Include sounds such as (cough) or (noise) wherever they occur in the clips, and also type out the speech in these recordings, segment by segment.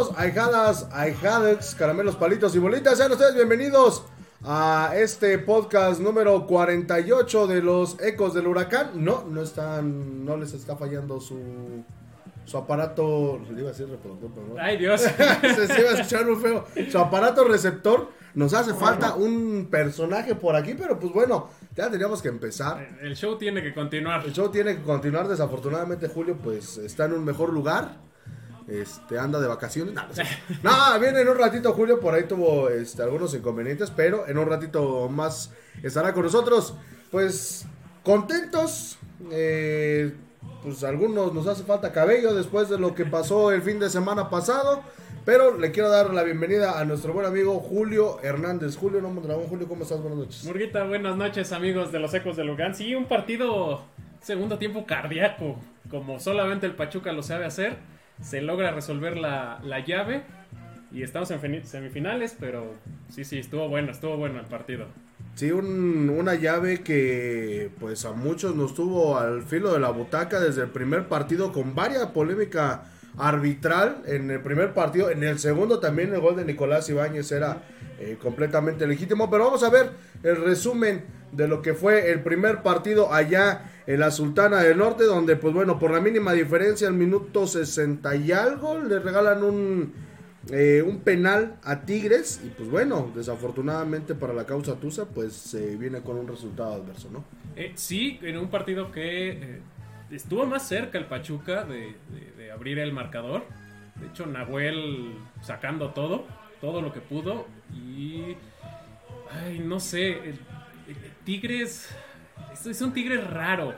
Ahijados, ahijadas, caramelos, palitos y bolitas, sean ustedes bienvenidos a este podcast número 48 de los ecos del huracán. No, no están, no les está fallando su, su aparato, le iba a decir reproductor, pero no. Ay, Dios. (laughs) se, se iba a escuchar muy feo. Su aparato receptor, nos hace falta un personaje por aquí, pero pues bueno, ya teníamos que empezar. El show tiene que continuar. El show tiene que continuar. Desafortunadamente, Julio, pues está en un mejor lugar. Este, anda de vacaciones. No, no, viene en un ratito, Julio. Por ahí tuvo este, algunos inconvenientes, pero en un ratito más estará con nosotros. Pues contentos. Eh, pues algunos nos hace falta cabello después de lo que pasó el fin de semana pasado. Pero le quiero dar la bienvenida a nuestro buen amigo Julio Hernández. Julio, no. Julio, ¿cómo estás? Buenas noches. Murguita, buenas noches, amigos de los Ecos de Lugan. Sí, un partido segundo tiempo cardíaco, como solamente el Pachuca lo sabe hacer. Se logra resolver la, la llave y estamos en semifinales, pero sí, sí, estuvo bueno, estuvo bueno el partido. Sí, un, una llave que pues a muchos nos tuvo al filo de la butaca desde el primer partido con varias polémica arbitral en el primer partido. En el segundo también el gol de Nicolás Ibáñez era eh, completamente legítimo. Pero vamos a ver el resumen de lo que fue el primer partido allá en la Sultana del Norte, donde pues bueno, por la mínima diferencia, al minuto 60 y algo, le regalan un, eh, un penal a Tigres. Y pues bueno, desafortunadamente para la causa Tusa, pues se viene con un resultado adverso, ¿no? Eh, sí, en un partido que estuvo más cerca el Pachuca de, de, de, abrir el marcador. De hecho, Nahuel sacando todo, todo lo que pudo. Y. Ay, no sé. Tigres. Es un Tigre raro.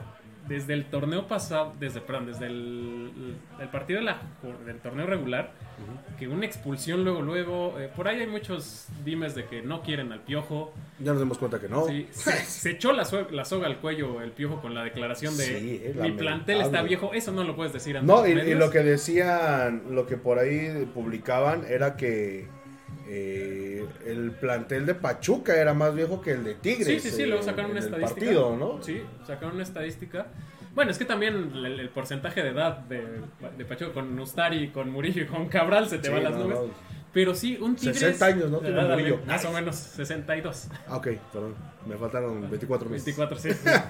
Desde el torneo pasado, desde, perdón, desde el, el partido de la, del torneo regular, uh -huh. que una expulsión luego, luego, eh, por ahí hay muchos dimes de que no quieren al piojo. Ya nos dimos cuenta que no. Sí, se, se, echó la, soga, la, soga al cuello el piojo con la declaración de sí, mi plantel está viejo. Eso no lo puedes decir. Ante no, y, y, lo que decían, lo que por ahí publicaban era que eh, el plantel de Pachuca era más viejo que el de Tigres. Sí, sí, sí, luego sacaron una estadística. Partido, ¿no? Sí, sacaron una estadística. Bueno, es que también el, el porcentaje de edad de, de, Pachuca con Ustari, con Murillo y con Cabral se te sí, va a las no, nubes. No. Pero sí, un Tigres... 60 años, ¿no? Tiene Murillo. Más o menos, 62. Ah, ok, perdón. Me faltaron 24 meses. 24, sí.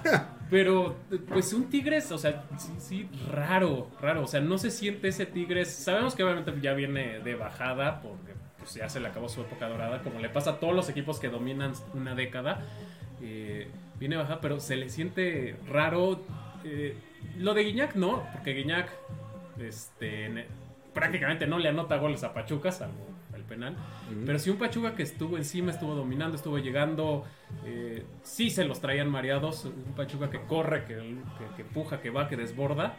(laughs) Pero, pues un Tigres, o sea, sí, sí, raro, raro. O sea, no se siente ese Tigres. Sabemos que obviamente ya viene de bajada porque pues ya se le acabó su época dorada, como le pasa a todos los equipos que dominan una década. Eh, viene baja, pero se le siente raro. Eh, lo de Guiñac no, porque Guiñac este, prácticamente no le anota goles a Pachuca, salvo el penal. Uh -huh. Pero sí un Pachuca que estuvo encima, estuvo dominando, estuvo llegando. Eh, sí se los traían mareados. Un Pachuca que corre, que, que, que puja, que va, que desborda.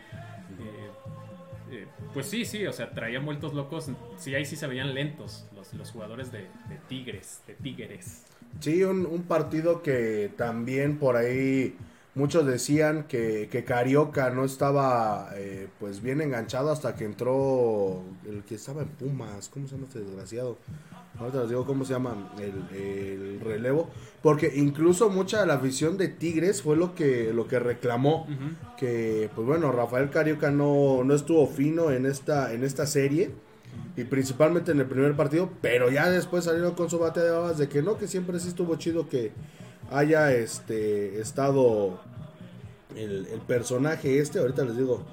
Eh, pues sí, sí, o sea, traían vueltos locos. Sí, ahí sí se veían lentos los, los jugadores de, de, Tigres, de Tigres. Sí, un, un, partido que también por ahí muchos decían que, que Carioca no estaba eh, pues bien enganchado hasta que entró el que estaba en Pumas, ¿cómo se llama este desgraciado? Ahorita les digo cómo se llama el, el, relevo. Porque incluso mucha de la afición de Tigres fue lo que, lo que reclamó. Uh -huh. Que, pues bueno, Rafael Carioca no, no estuvo fino en esta, en esta serie. Y principalmente en el primer partido. Pero ya después salieron con su bate de babas de que no, que siempre sí estuvo chido que haya este estado el, personaje este. Ahorita les digo.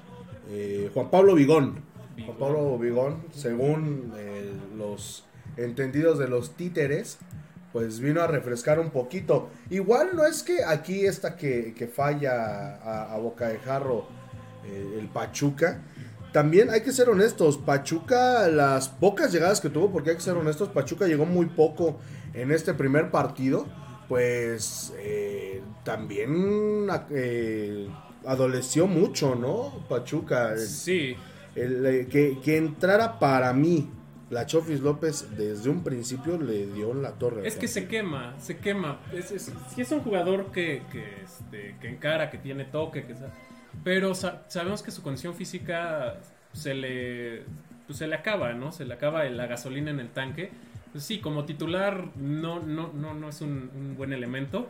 Eh, Juan Pablo Vigón. Juan Pablo Vigón, según eh, los entendidos de los títeres, pues vino a refrescar un poquito. Igual no es que aquí esta que, que falla a, a, boca de jarro eh, el Pachuca. También hay que ser honestos, Pachuca, las pocas llegadas que tuvo, porque hay que ser honestos, Pachuca llegó muy poco en este primer partido, pues eh, también eh, adoleció mucho, ¿no? Pachuca. Sí. El, el, que, que entrara para mí la Chofis López desde un principio le dio en la torre. Es que se quema, se quema. Es, es, si es un jugador que, que, este, que encara, que tiene toque, que, pero sa sabemos que su condición física se le, pues se le acaba, ¿no? Se le acaba la gasolina en el tanque. Sí, como titular no, no, no, no es un, un buen elemento.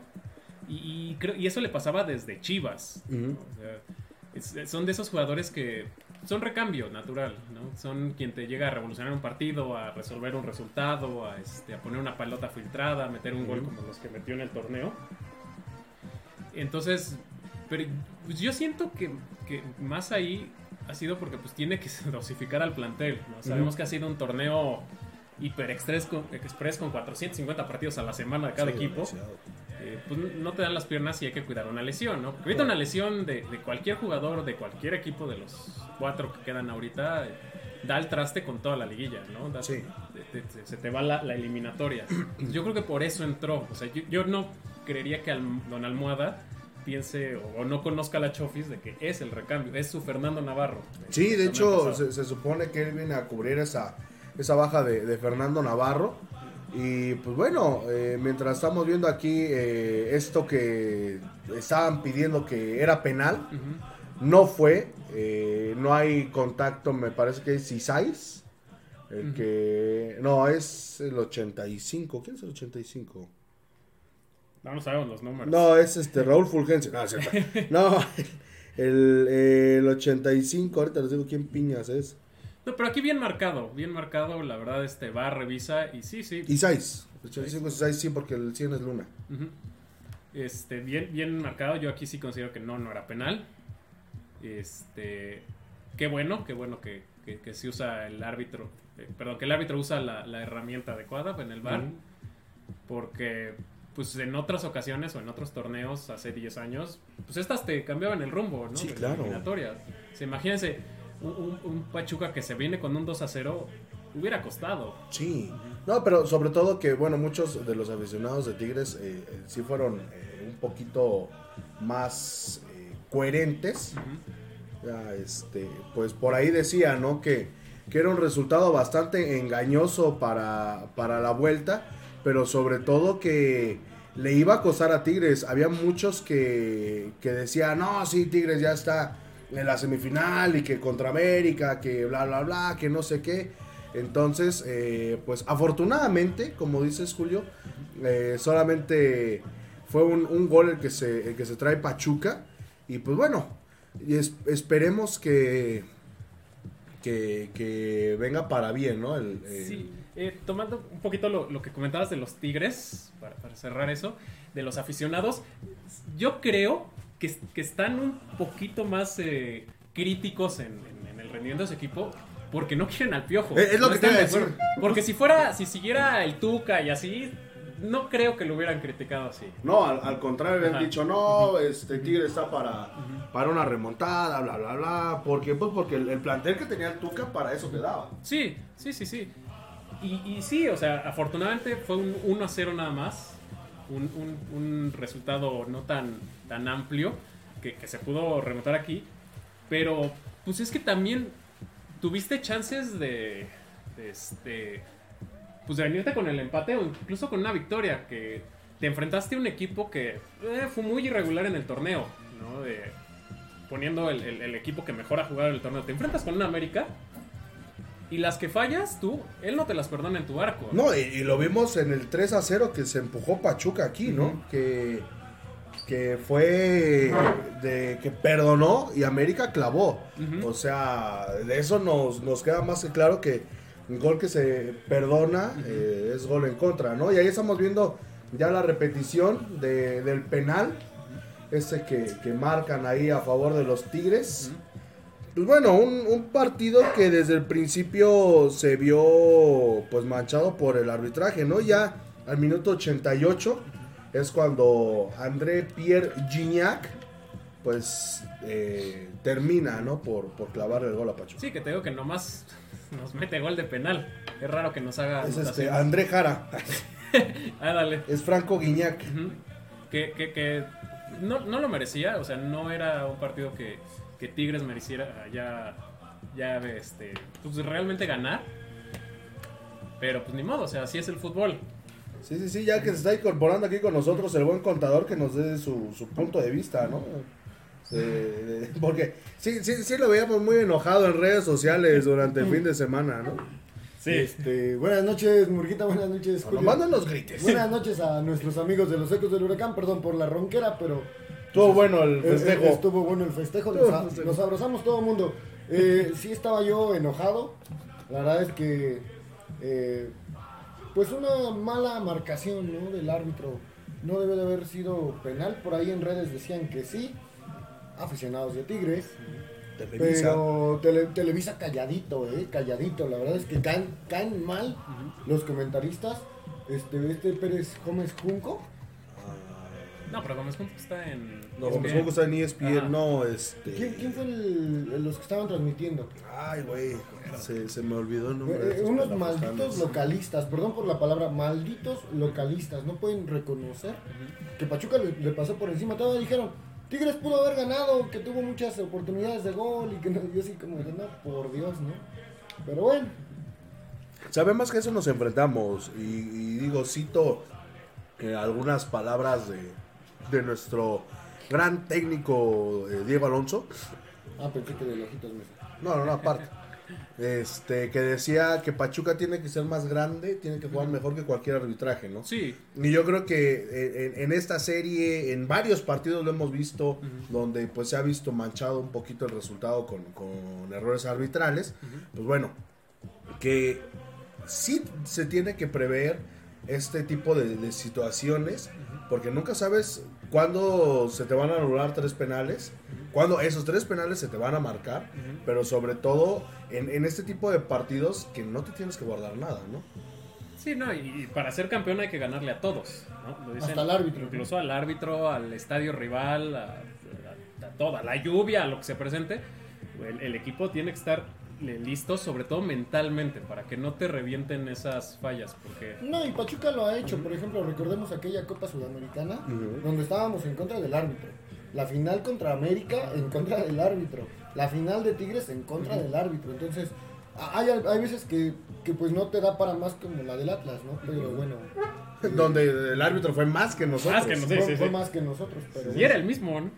Y, y, creo, y, eso le pasaba desde Chivas. Uh -huh. o sea, es, son de esos jugadores que son recambio natural, ¿no? Son quien te llega a revolucionar un partido, a resolver un resultado, a, este, a poner una pelota filtrada, a meter un gol como los que metió en el torneo. Entonces, pero pues yo siento que, que más ahí ha sido porque pues tiene que (laughs) dosificar al plantel. ¿no? Sabemos que ha sido un torneo hiper express con, express con 450 partidos a la semana de cada equipo. Eh, pues no te dan las piernas y hay que cuidar una lesión, ¿no? Porque ahorita una lesión de, de, cualquier jugador, de cualquier equipo de los cuatro que quedan ahorita, eh, da el traste con toda la liguilla, ¿no? Da, Sí. te- te- se te va la, la eliminatoria. (clears throat) Yo creo que por eso entró. O sea, yo, yo no creería que Al- Don Almohada piense o, o no conozca a la Chofis de que es el recambio, es su Fernando Navarro. Sí, de hecho, se supone que él viene a cubrir esa, esa baja de, de Fernando Navarro. Y pues bueno, eh, mientras estamos viendo aquí eh, esto que estaban pidiendo que era penal, no fue. eh, no hay contacto, me parece que es Isais. El que. No, es el 85. ¿Quién es el 85? No, no sabemos los números. No, es este Raúl Fulgencio. No, es (laughs) no el, el 85, ahorita les digo quién piñas es. No, pero aquí bien marcado, bien marcado, la verdad, este va, revisa y sí, sí. Isais. El 85 es Isais, sí, porque el 100 es Luna. Este, bien, bien marcado. Yo aquí sí considero que no, no era penal. Este, qué bueno, qué bueno que, que, que se usa el árbitro. eh, perdón, que el árbitro usa la, la herramienta adecuada en el bar. Ujú. Porque, pues en otras ocasiones o en otros torneos hace 10 años, pues estas te cambiaban el rumbo, ¿no? Sí, De la claro. eliminatoria. O sea, imagínense, un, Pachuca que se viene con un 2 a 0, hubiera costado. Sí. No, pero sobre todo que, bueno, muchos de los aficionados de Tigres eh, eh, sí fueron eh, un poquito más coherentes. Ya, este, pues por ahí decía, ¿no? Que, que era un resultado bastante engañoso para, para la vuelta, pero sobre todo que le iba a costar a Tigres. Había muchos que, que decían, no, sí, Tigres ya está en la semifinal y que contra América, que bla, bla, bla, que no sé qué. Entonces, eh, pues afortunadamente, como dices Julio, eh, solamente fue un, un gol el que, se, el que se trae Pachuca. Y pues bueno, es- esperemos que, que, venga para bien, ¿no? Sí, eh, tomando un poquito lo, lo que comentabas de los Tigres, para, para cerrar eso, de los aficionados, yo creo que, que están un poquito más eh, críticos en, en- en el rendimiento de su equipo porque no quieren al piojo. Es lo No que te decir. Porque si fuera, si siguiera el Tuca y así, no creo que lo hubieran criticado así. No, al, al contrario, habían Ajá. dicho, no, este Tigre está para, para una remontada, bla, bla, bla. porque Pues porque el, el plantel que tenía el Tuca para eso te daba. Sí, sí, sí, sí. Y, y sí, o sea, afortunadamente fue un 1 a 0 nada más. Un, un- resultado no tan, tan amplio que, que se pudo remontar aquí. Pero, pues es que también tuviste chances de, de este, pues de venirte con el empate o incluso con una victoria. Que te enfrentaste a un equipo que eh, fue muy irregular en el torneo, ¿no? De, poniendo el, el- el equipo que mejor ha jugado en el torneo. Te enfrentas con un América y las que fallas tú, él no te las perdona en tu arco. No, y, y lo vimos en el 3 a 0 que se empujó Pachuca aquí, ¿no? Que, que fue de que perdonó y América clavó. O sea, de eso nos, nos queda más que claro que un gol que se perdona eh, es gol en contra, ¿no? Y ahí estamos viendo ya la repetición de- del penal, ese que, que marcan ahí a favor de los Tigres. Ujú. Pues bueno, un, un partido que desde el principio se vio pues manchado por el arbitraje, ¿no? Ya al minuto 88 es cuando André Pierre Gignac pues eh, termina, ¿no? Por, por clavar el gol a Pachuca. Sí, que te digo que nomás (laughs) nos mete gol de penal. Es raro que nos haga. es este. André Jara, (laughs) Ah, dale. es Franco Guiñac. Que, que, que no, no lo merecía, o sea, no era un partido que, que Tigres mereciera ya, ya este, pues realmente ganar. Pero pues ni modo, o sea, así es el fútbol. Sí, sí, sí, ya que se está incorporando aquí con nosotros el buen contador que nos dé su, su punto de vista, ¿no? De- de- porque sí, sí, sí lo veíamos muy enojado en redes sociales durante el fin de semana, ¿no? Este, buenas noches, Murguita, buenas noches, Julio. No grites. Buenas noches a nuestros amigos de los Ecos del Huracán, perdón por la ronquera, pero Estuvo bueno el festejo. estuvo bueno el festejo, nos, nos abrazamos todo el mundo. Eh, sí estaba yo enojado. La verdad es que, eh, pues una mala marcación ¿no? del árbitro. No debe de haber sido penal. Por ahí en redes decían que sí. Aficionados de Tigres. Televisa. Pero tele- Televisa calladito, eh, calladito. La verdad es que caen, caen mal los comentaristas. Este, este Pérez Gómez Junco. No, pero Gómez Juntos está en. Que está en ESPN, Ajá. no, este... ¿Quién, quién fue el- los que estaban transmitiendo? Ay, güey, se, se me olvidó el nombre. Eh, unos malditos localistas, perdón por la palabra, malditos localistas, no pueden reconocer que Pachuca le, le pasó por encima. Todavía dijeron, Tigres pudo haber ganado, que tuvo muchas oportunidades de gol y que no, yo así como no, por Dios, ¿no? Pero bueno, Sabemos que eso nos enfrentamos y, y digo, cito eh, algunas palabras de, de nuestro gran técnico eh, Diego Alonso. ah, pensé que de. No, no, no, aparte. Este, que decía que Pachuca tiene que ser más grande, tiene que jugar mejor que cualquier arbitraje, ¿no? Sí, Y yo creo que eh, en, en esta serie, en varios partidos lo hemos visto, donde pues se ha visto manchado un poquito el resultado con, con errores arbitrales. Pues bueno, que sí se tiene que prever este tipo de, de situaciones, porque nunca sabes cuándo se te van a anular tres penales, cuándo esos tres penales se te van a marcar, pero sobre todo en, en este tipo de partidos que no te tienes que guardar nada, ¿no? Sí, no, y, y para ser campeón hay que ganarle a todos, ¿no? Lo dicen, Hasta al árbitro. Incluso al árbitro, al estadio rival, a, a- a todo, a la lluvia, a lo que se presente. El, el equipo tiene que estar le- listo, sobre todo mentalmente, para que no te revienten esas fallas, porque... No, y Pachuca lo ha hecho, por ejemplo, recordemos aquella Copa Sudamericana, donde estábamos en contra del árbitro. La final contra América en contra del árbitro. La final de Tigres en contra del árbitro. Entonces, hay, hay veces que, que pues no te da para más como la del Atlas, ¿no? Pero bueno. (laughs) Donde el árbitro fue más que nosotros. Más que nos- Sí, fue, sí, fue sí. más que nosotros. Pero Y era el mismo, ¿no?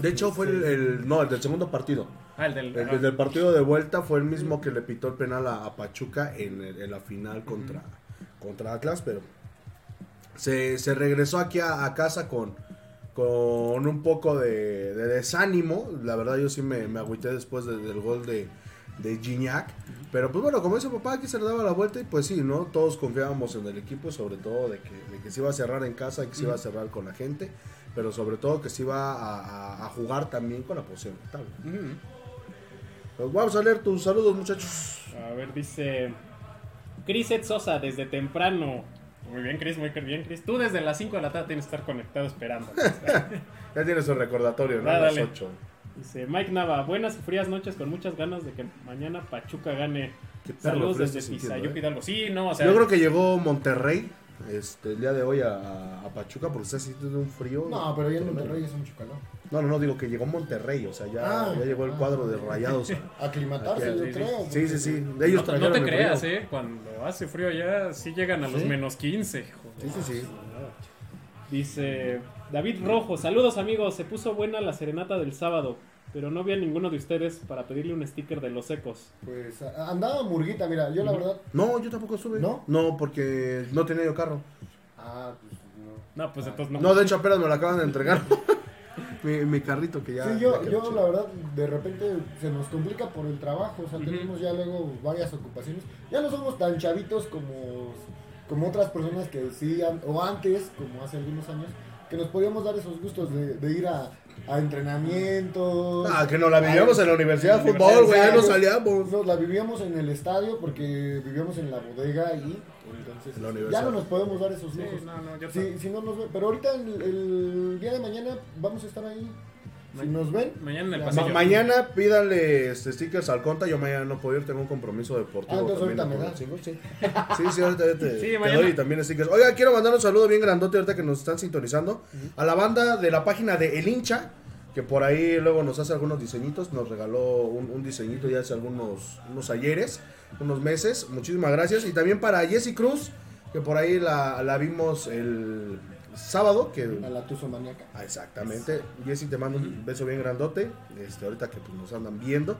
De hecho, fue el, el- no, el del segundo partido. Ah, el del... El, el del partido de vuelta fue el mismo que le pitó el penal a, a Pachuca en, el- en la final contra, contra Atlas, pero se, se regresó aquí a, a casa con, con un poco de, de desánimo. La verdad, yo sí me, me agüité después de- del gol de, de Gignac. Pero pues bueno, como dice papá, aquí se le daba la vuelta y pues sí, ¿no? Todos confiábamos en el equipo, sobre todo de que, de que se iba a cerrar en casa y que se iba a cerrar con la gente, pero sobre todo que se iba a, a- a jugar también con la posición total. ujú. Pues vamos a leer tus saludos, muchachos. A ver, dice... Chris Ed Sosa, desde temprano. Muy bien, Chris, muy bien, Chris. Tú desde las 5 de la tarde tienes que estar conectado esperando. (laughs) Ya tienes su recordatorio, ¿no? Ah, A las dale. 8. Dice Mike Nava, buenas y frías noches con muchas ganas de que mañana Pachuca gane. Saludos desde Pizayuca ¿eh? Hidalgo. Sí, no, o sea, Yo creo que llegó Monterrey este, el día de hoy a, a Pachuca porque está sintiendo un frío. No, pero ya en. Monterrey es un chucalón. No, no, no, digo que llegó Monterrey, o sea, ya, Ah. ya llegó el cuadro de rayados. (laughs) Aclimatarse, yo sí, sí. creo. Sí, sí, sí. De ellos no, no te creas, frío. ¿eh? Cuando hace frío allá, sí llegan a los menos 15. joder. Sí, sí, sí. Dice David Rojo, saludos amigos, se puso buena la serenata del sábado, pero no vi a ninguno de ustedes para pedirle un sticker de los ecos. Pues andaba Murguita, mira, yo la verdad. No, yo tampoco estuve. ¿No? No, porque no tenía yo carro. Ah, pues no. No, pues entonces no. No, de hecho apenas me lo acaban de entregar. (laughs) mi, mi carrito que ya. Sí, yo, yo chido. la verdad, de repente se nos complica por el trabajo, o sea, tenemos ya luego varias ocupaciones. Ya no somos tan chavitos como, como otras personas que sí, o antes, como hace algunos años, que nos podíamos dar esos gustos de, de ir a, a entrenamientos. Ah, que nos la vivíamos a- en la universidad de fútbol, güey, ya no nos- salíamos. nos la vivíamos en el estadio porque vivíamos en la bodega y entonces En ya no nos podemos dar esos Sí, lujos. no, no, yo Si, si no nos pero ahorita el, el día de mañana vamos a estar ahí. Si nos ven, Mañana en el Ma- pasillo. mañana pídale este, stickers al conta. Yo mañana no puedo ir, tengo un compromiso deportivo. Ah, entonces también ahorita me cinco, Sí, sí, sí, ahorita te, Sí, te mañana. doy también stickers. Oiga, quiero mandar un saludo bien grandote ahorita que nos están sintonizando. A la banda de la página de El Hincha, que por ahí luego nos hace algunos diseñitos. Nos regaló un, un diseñito ya hace algunos unos ayeres, unos meses. Muchísimas gracias. Y también para Jessy Cruz, que por ahí la, la vimos el sábado, que a la tuzo maníaca. Ah, exactamente. Jessy, te mando un beso bien grandote. Este, ahorita que pues, nos andan viendo.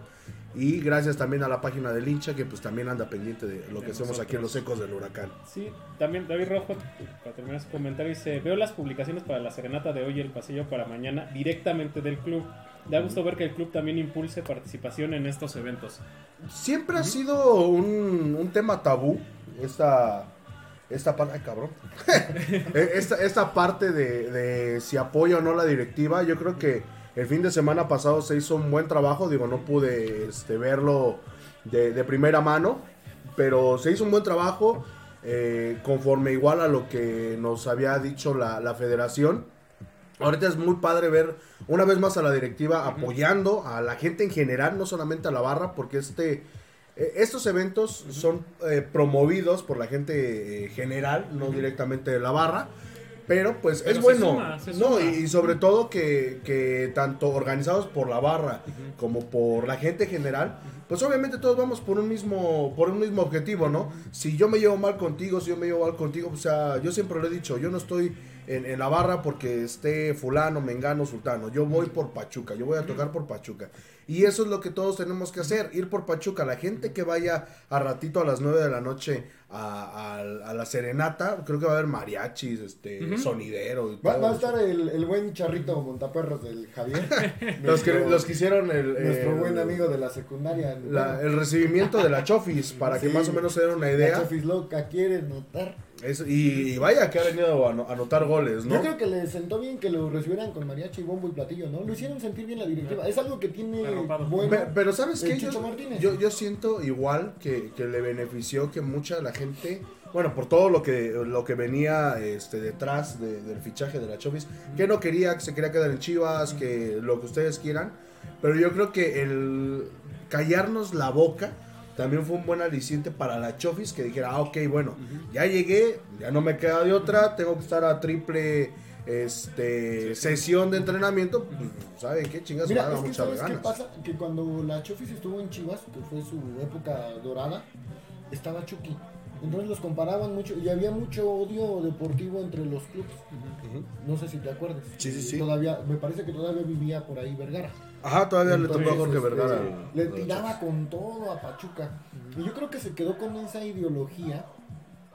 Y gracias también a la página del hincha que pues también anda pendiente de lo que hacemos aquí en los ecos del huracán. Sí, también David Rojo, para terminar su comentario, dice, veo las publicaciones para la serenata de hoy y el pasillo para mañana directamente del club. Da gusto ver que el club también impulse participación en estos eventos. Siempre ha sido un, un tema tabú esta, esta parte, ay, cabrón, (laughs) Eh, esta, esta parte de, de si apoya o no la directiva. Yo creo que el fin de semana pasado se hizo un buen trabajo, digo, no pude este, verlo de, de primera mano, pero se hizo un buen trabajo eh, conforme igual a lo que nos había dicho la, la federación. Ahorita es muy padre ver una vez más a la directiva apoyando a la gente en general, no solamente a la barra, porque este eh, estos eventos son eh, promovidos por la gente eh, general, no directamente de la barra. Pero pues Pero es bueno. suma, no, y, y sobre todo que, que tanto organizados por la barra como por la gente general, pues obviamente todos vamos por un mismo, por un mismo objetivo, ¿no? Si yo me llevo mal contigo, si yo me llevo mal contigo, o sea, yo siempre lo he dicho, yo no estoy en, en la barra porque esté fulano, mengano, sultano. Yo voy por Pachuca, yo voy a tocar por Pachuca. Y eso es lo que todos tenemos que hacer, ir por Pachuca. La gente que vaya a ratito a las 9 de la noche a, a- a la serenata, creo que va a haber mariachis, este, sonidero. y Va, todo va a eso. estar el, el buen charrito montaperros del Javier. (laughs) Los que, los que hicieron el, Nuestro el- buen amigo de la secundaria. la- el recibimiento de la Chofis, (laughs) para que más o menos se den una La idea. Chofis loca quiere notar. Es- y, y vaya que ha venido a anotar goles, ¿no? Yo creo que le sentó bien que lo recibieran con mariachi, bombo y platillo, ¿no? Lo hicieron sentir bien la directiva. Es algo que tiene Arropado. bueno. Pe- pero ¿sabes qué? Yo, yo, yo siento igual que, que le benefició que mucha de la gente, bueno, por todo lo que, lo que venía este, detrás de- del fichaje de la Chofis, que no quería, que se quería quedar en Chivas, que lo que ustedes quieran, pero yo creo que el callarnos la boca también fue un buen aliciente para la Chofis que dijera, ah, ok, bueno, ya llegué, ya no me queda de otra, tengo que estar a triple este sesión de entrenamiento, pues, ¿saben qué chingas? Mira, es que muchas ¿sabes qué ganas. pasa? Que cuando la Chofis estuvo en Chivas, que fue su época dorada, estaba Chucky. Entonces los comparaban mucho y había mucho odio deportivo entre los clubes. No sé si te acuerdas. Sí, sí, sí. Todavía, me parece que todavía vivía por ahí Vergara. Ajá, todavía le tocó a Jorge este, Vergara. Le lo de tiraba con todo a Pachuca. Y yo creo que se quedó con esa ideología.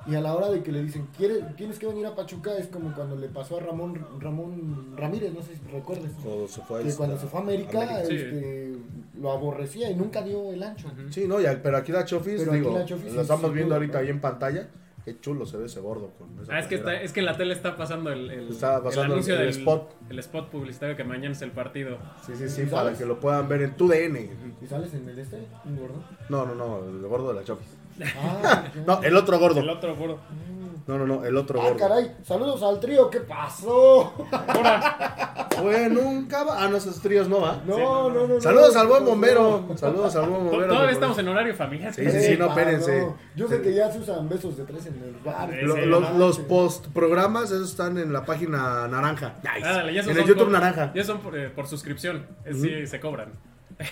Y a la hora de que le dicen, "¿Quiere- tienes que venir a Pachuca, es como cuando le pasó a Ramón, Ramón Ramírez, no sé si recuerdas. Cuando se fue a Que esta- cuando se fue a América, América. Sí. este, lo aborrecía y nunca dio el ancho. Sí, no, ya, pero aquí la Chofis, Pero digo, la Chofis la estamos viendo ahorita ahí en pantalla. Qué chulo se ve ese gordo con esa Ah, es que, está, es que en la tele está pasando el, el, Está pasando el anuncio el- el del spot. el spot publicitario que mañana es el partido. Sí, sí, sí, ¿Y para sabes? que lo puedan ver en tu DN. ¿Y sales en el este? ¿Un gordo? No, no, no, el gordo de la Chofis. Ah, No, el otro gordo. El otro, gordo. No, no, no, el otro ah, gordo. caray, saludos al trío, ¿qué pasó? Fue nunca va. Ah, no, esos tríos no va. No, Sí, no, no, no. Saludos no, al buen bombero. Saludos al buen bombero. Todavía estamos en horario familiar. Sí, sí, sí, no, espérense. Yo sé que ya se usan besos de tres en el bar. Sí, Lo- sí, los, post programas esos están en la página naranja. Ándale, ya en el YouTube por- naranja. Ya son por, eh, por suscripción. Sí, se cobran.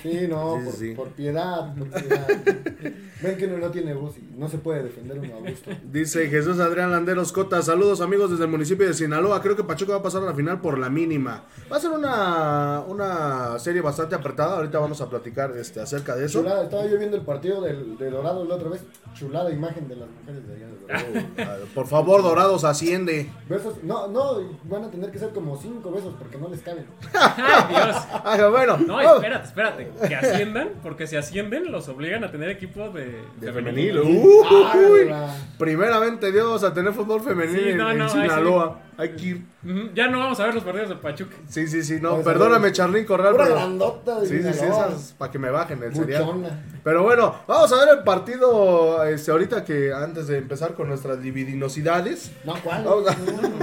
Sí, no, Sí, por, sí. por piedad, por piedad. (laughs) Ven que uno no tiene voz y no se puede defender uno a gusto. Dice Jesús Adrián Landeros Cota, saludos amigos desde el municipio de Sinaloa, creo que Pachuca va a pasar a la final por la mínima. Va a ser una, una serie bastante apretada, ahorita vamos a platicar este, acerca de eso. Chulada, estaba yo viendo el partido del, de Dorado la otra vez. Chulada imagen de las mujeres de allá de Dorado. (laughs) Por favor, Dorados, asciende. Besos, no, no, van a tener que ser como cinco besos porque no les caben. (laughs) ¡Ay, Dios! Ah, bueno, No, oh, espérate, Que asciendan, porque si ascienden, los obligan a tener equipo de, de femenino. femenil. Uy, Ah, primeramente Dios a tener fútbol femenil Sí, en, no, en no, ahí Sinaloa. Hay que ir. Ya no vamos a ver los partidos de Pachuca. Sí, sí, sí, no, perdóname. Charlín Corral, pero... grandota de Sí, sí, sí, esas para que me bajen el cereal. Buchona. Pero bueno, vamos a ver el partido este, ahorita que antes de empezar con nuestras dividinosidades. No, ¿cuál? Vamos a-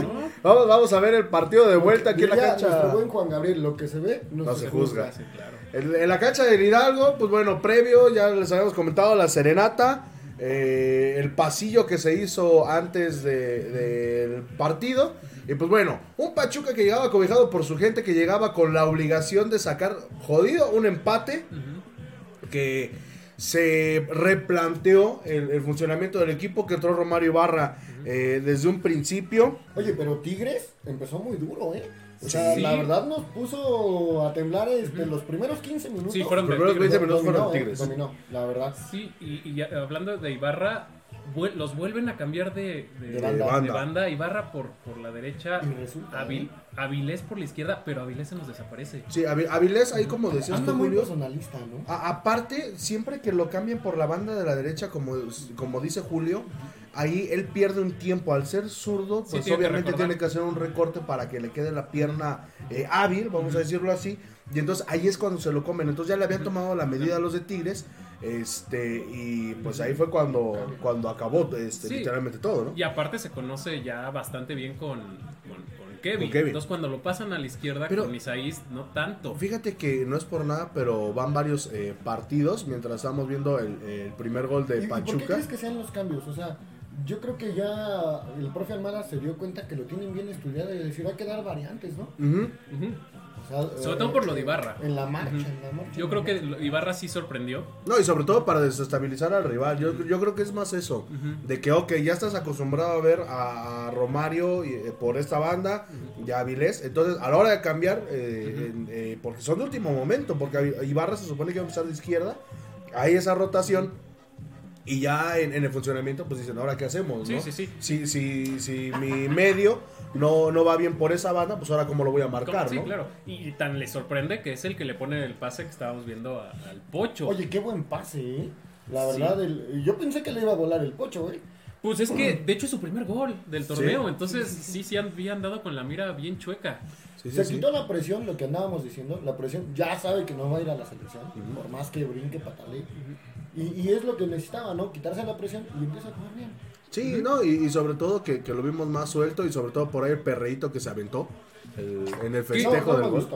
¿no? (laughs) Vamos, vamos a ver el partido de vuelta aquí en la cancha. Nuestro buen Juan Gabriel, lo que se ve no, No se juzga. Sí, claro. En, en la cancha del Hidalgo, pues bueno, previo, ya les habíamos comentado la serenata, eh, el pasillo que se hizo antes de- del partido. Y pues bueno, un Pachuca que llegaba cobijado por su gente, que llegaba con la obligación de sacar, jodido, un empate. Que se replanteó el, el funcionamiento del equipo que entró Romario Ibarra eh, desde un principio. Oye, pero Tigres empezó muy duro, ¿eh? O sea, Sí. la verdad nos puso a temblar este, los primeros 15 minutos. Sí, fueron Los primeros Tigres. 20 minutos dominó, fueron ¿eh? Tigres. Dominó, la verdad. Sí, y, y hablando de Ibarra, vuel- los vuelven a cambiar de, de- De banda. de banda. Ibarra por, por la derecha, Avil-. Avilés por la izquierda, pero Avilés se nos desaparece. Sí, Avi- Avilés, ahí como decías Anda tú, muy Julio. personalista, ¿no? a- aparte, siempre que lo cambien por la banda de la derecha, como, como dice Julio, ahí él pierde un tiempo. Al ser zurdo, Sí, pues tiene que obviamente tiene que hacer un recorte para que le quede la pierna eh, hábil, vamos a decirlo así. Y entonces ahí es cuando se lo comen. Entonces ya le habían tomado la medida a los de Tigres. Este, y pues ahí fue cuando, cuando acabó este, Sí. literalmente todo, ¿no? Y aparte se conoce ya bastante bien con, con, con Kevin. Con Kevin. Entonces cuando lo pasan a la izquierda Pero- con Isaías, no tanto. Fíjate que no es por nada, pero van varios eh, partidos mientras estamos viendo el, el primer gol ¿Y, de y por qué Pachuca. crees que sean los cambios? O sea, yo creo que ya el profe Almada se dio cuenta que lo tienen bien estudiado y decir, hay que dar variantes, ¿no? Ujú. Ujú. O sea, Sobre eh, todo por lo de Ibarra. En la marcha, Ujú. en la marcha. Yo creo que Ibarra sí sorprendió. No, y sobre todo para desestabilizar al rival. Yo, yo creo que es más eso. De que, ok, ya estás acostumbrado a ver a, a Romario y, eh, por esta banda y a Avilés. Entonces, a la hora de cambiar, eh, eh, porque son de último momento, porque Ibarra se supone que va a empezar de izquierda, hay esa rotación. Y ya en, en el funcionamiento, pues dicen, ¿ahora qué hacemos? Sí, no? sí, sí. Si, si, si mi medio no, no va bien por esa banda, pues ahora cómo lo voy a marcar, sí, ¿no? claro. Y, y tan le sorprende que es el que le pone el pase que estábamos viendo a- al Pocho. Oye, qué buen pase, ¿eh? La Sí. verdad, el- yo pensé que le iba a volar el pocho, güey. Pues es que, de hecho, es su primer gol del torneo. Sí. Entonces, sí, sí, habían dado con la mira bien chueca. Sí, sí, Se sí. quitó la presión, lo que andábamos diciendo. La presión ya sabe que no va a ir a la selección, por más que brinque, patale. Y, y es lo que necesitaba, ¿no? Quitarse la presión y empieza a jugar bien. Sí, no, y, y sobre todo que, que lo vimos más suelto y sobre todo por ahí el perreíto que se aventó el- en el festejo no del gol.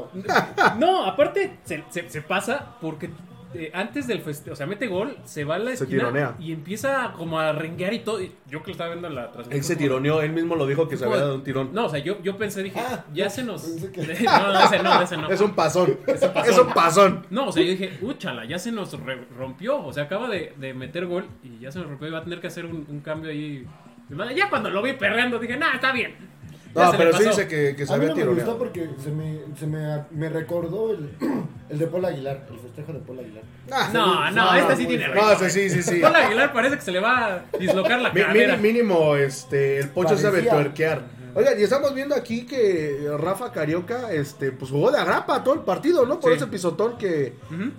No, aparte, se, se- se pasa porque eh, antes del festejo, o sea, mete gol, se va a la Se esquina tironea. y empieza como a renguear y todo. yo que lo estaba viendo en la transmisión. Él se tironeó, él mismo lo dijo que se había dado un tirón. No, o sea, yo, yo pensé, dije, Ah, ya se nos. que- (laughs) No, no, ese no, ese no. Es un pasón. (laughs) Es pasón. un pasón. No, o sea, yo dije, úchala, ya se nos rompió. O sea, acaba de, de meter gol y ya se nos rompió y va a tener que hacer un, un cambio ahí. Ya cuando lo vi perreando, dije, nah, está bien. No, pero sí dice que, que se A mí había no me gustó porque se me, se me, me recordó el, (clears throat) el de Paul Aguilar, el festejo de Paul Aguilar. Ah, No, no, no, esta sí muy tiene feo. No, récord. sí, sí, sí. Paul Aguilar parece que se le va a dislocar la Mi- cadera. mini- mínimo, este, el pocho sabe Parecía. tuerquear. Oigan, y estamos viendo aquí que Rafa Carioca, este, pues jugó de agrapa todo el partido, ¿no? Por Sí. ese pisotón que,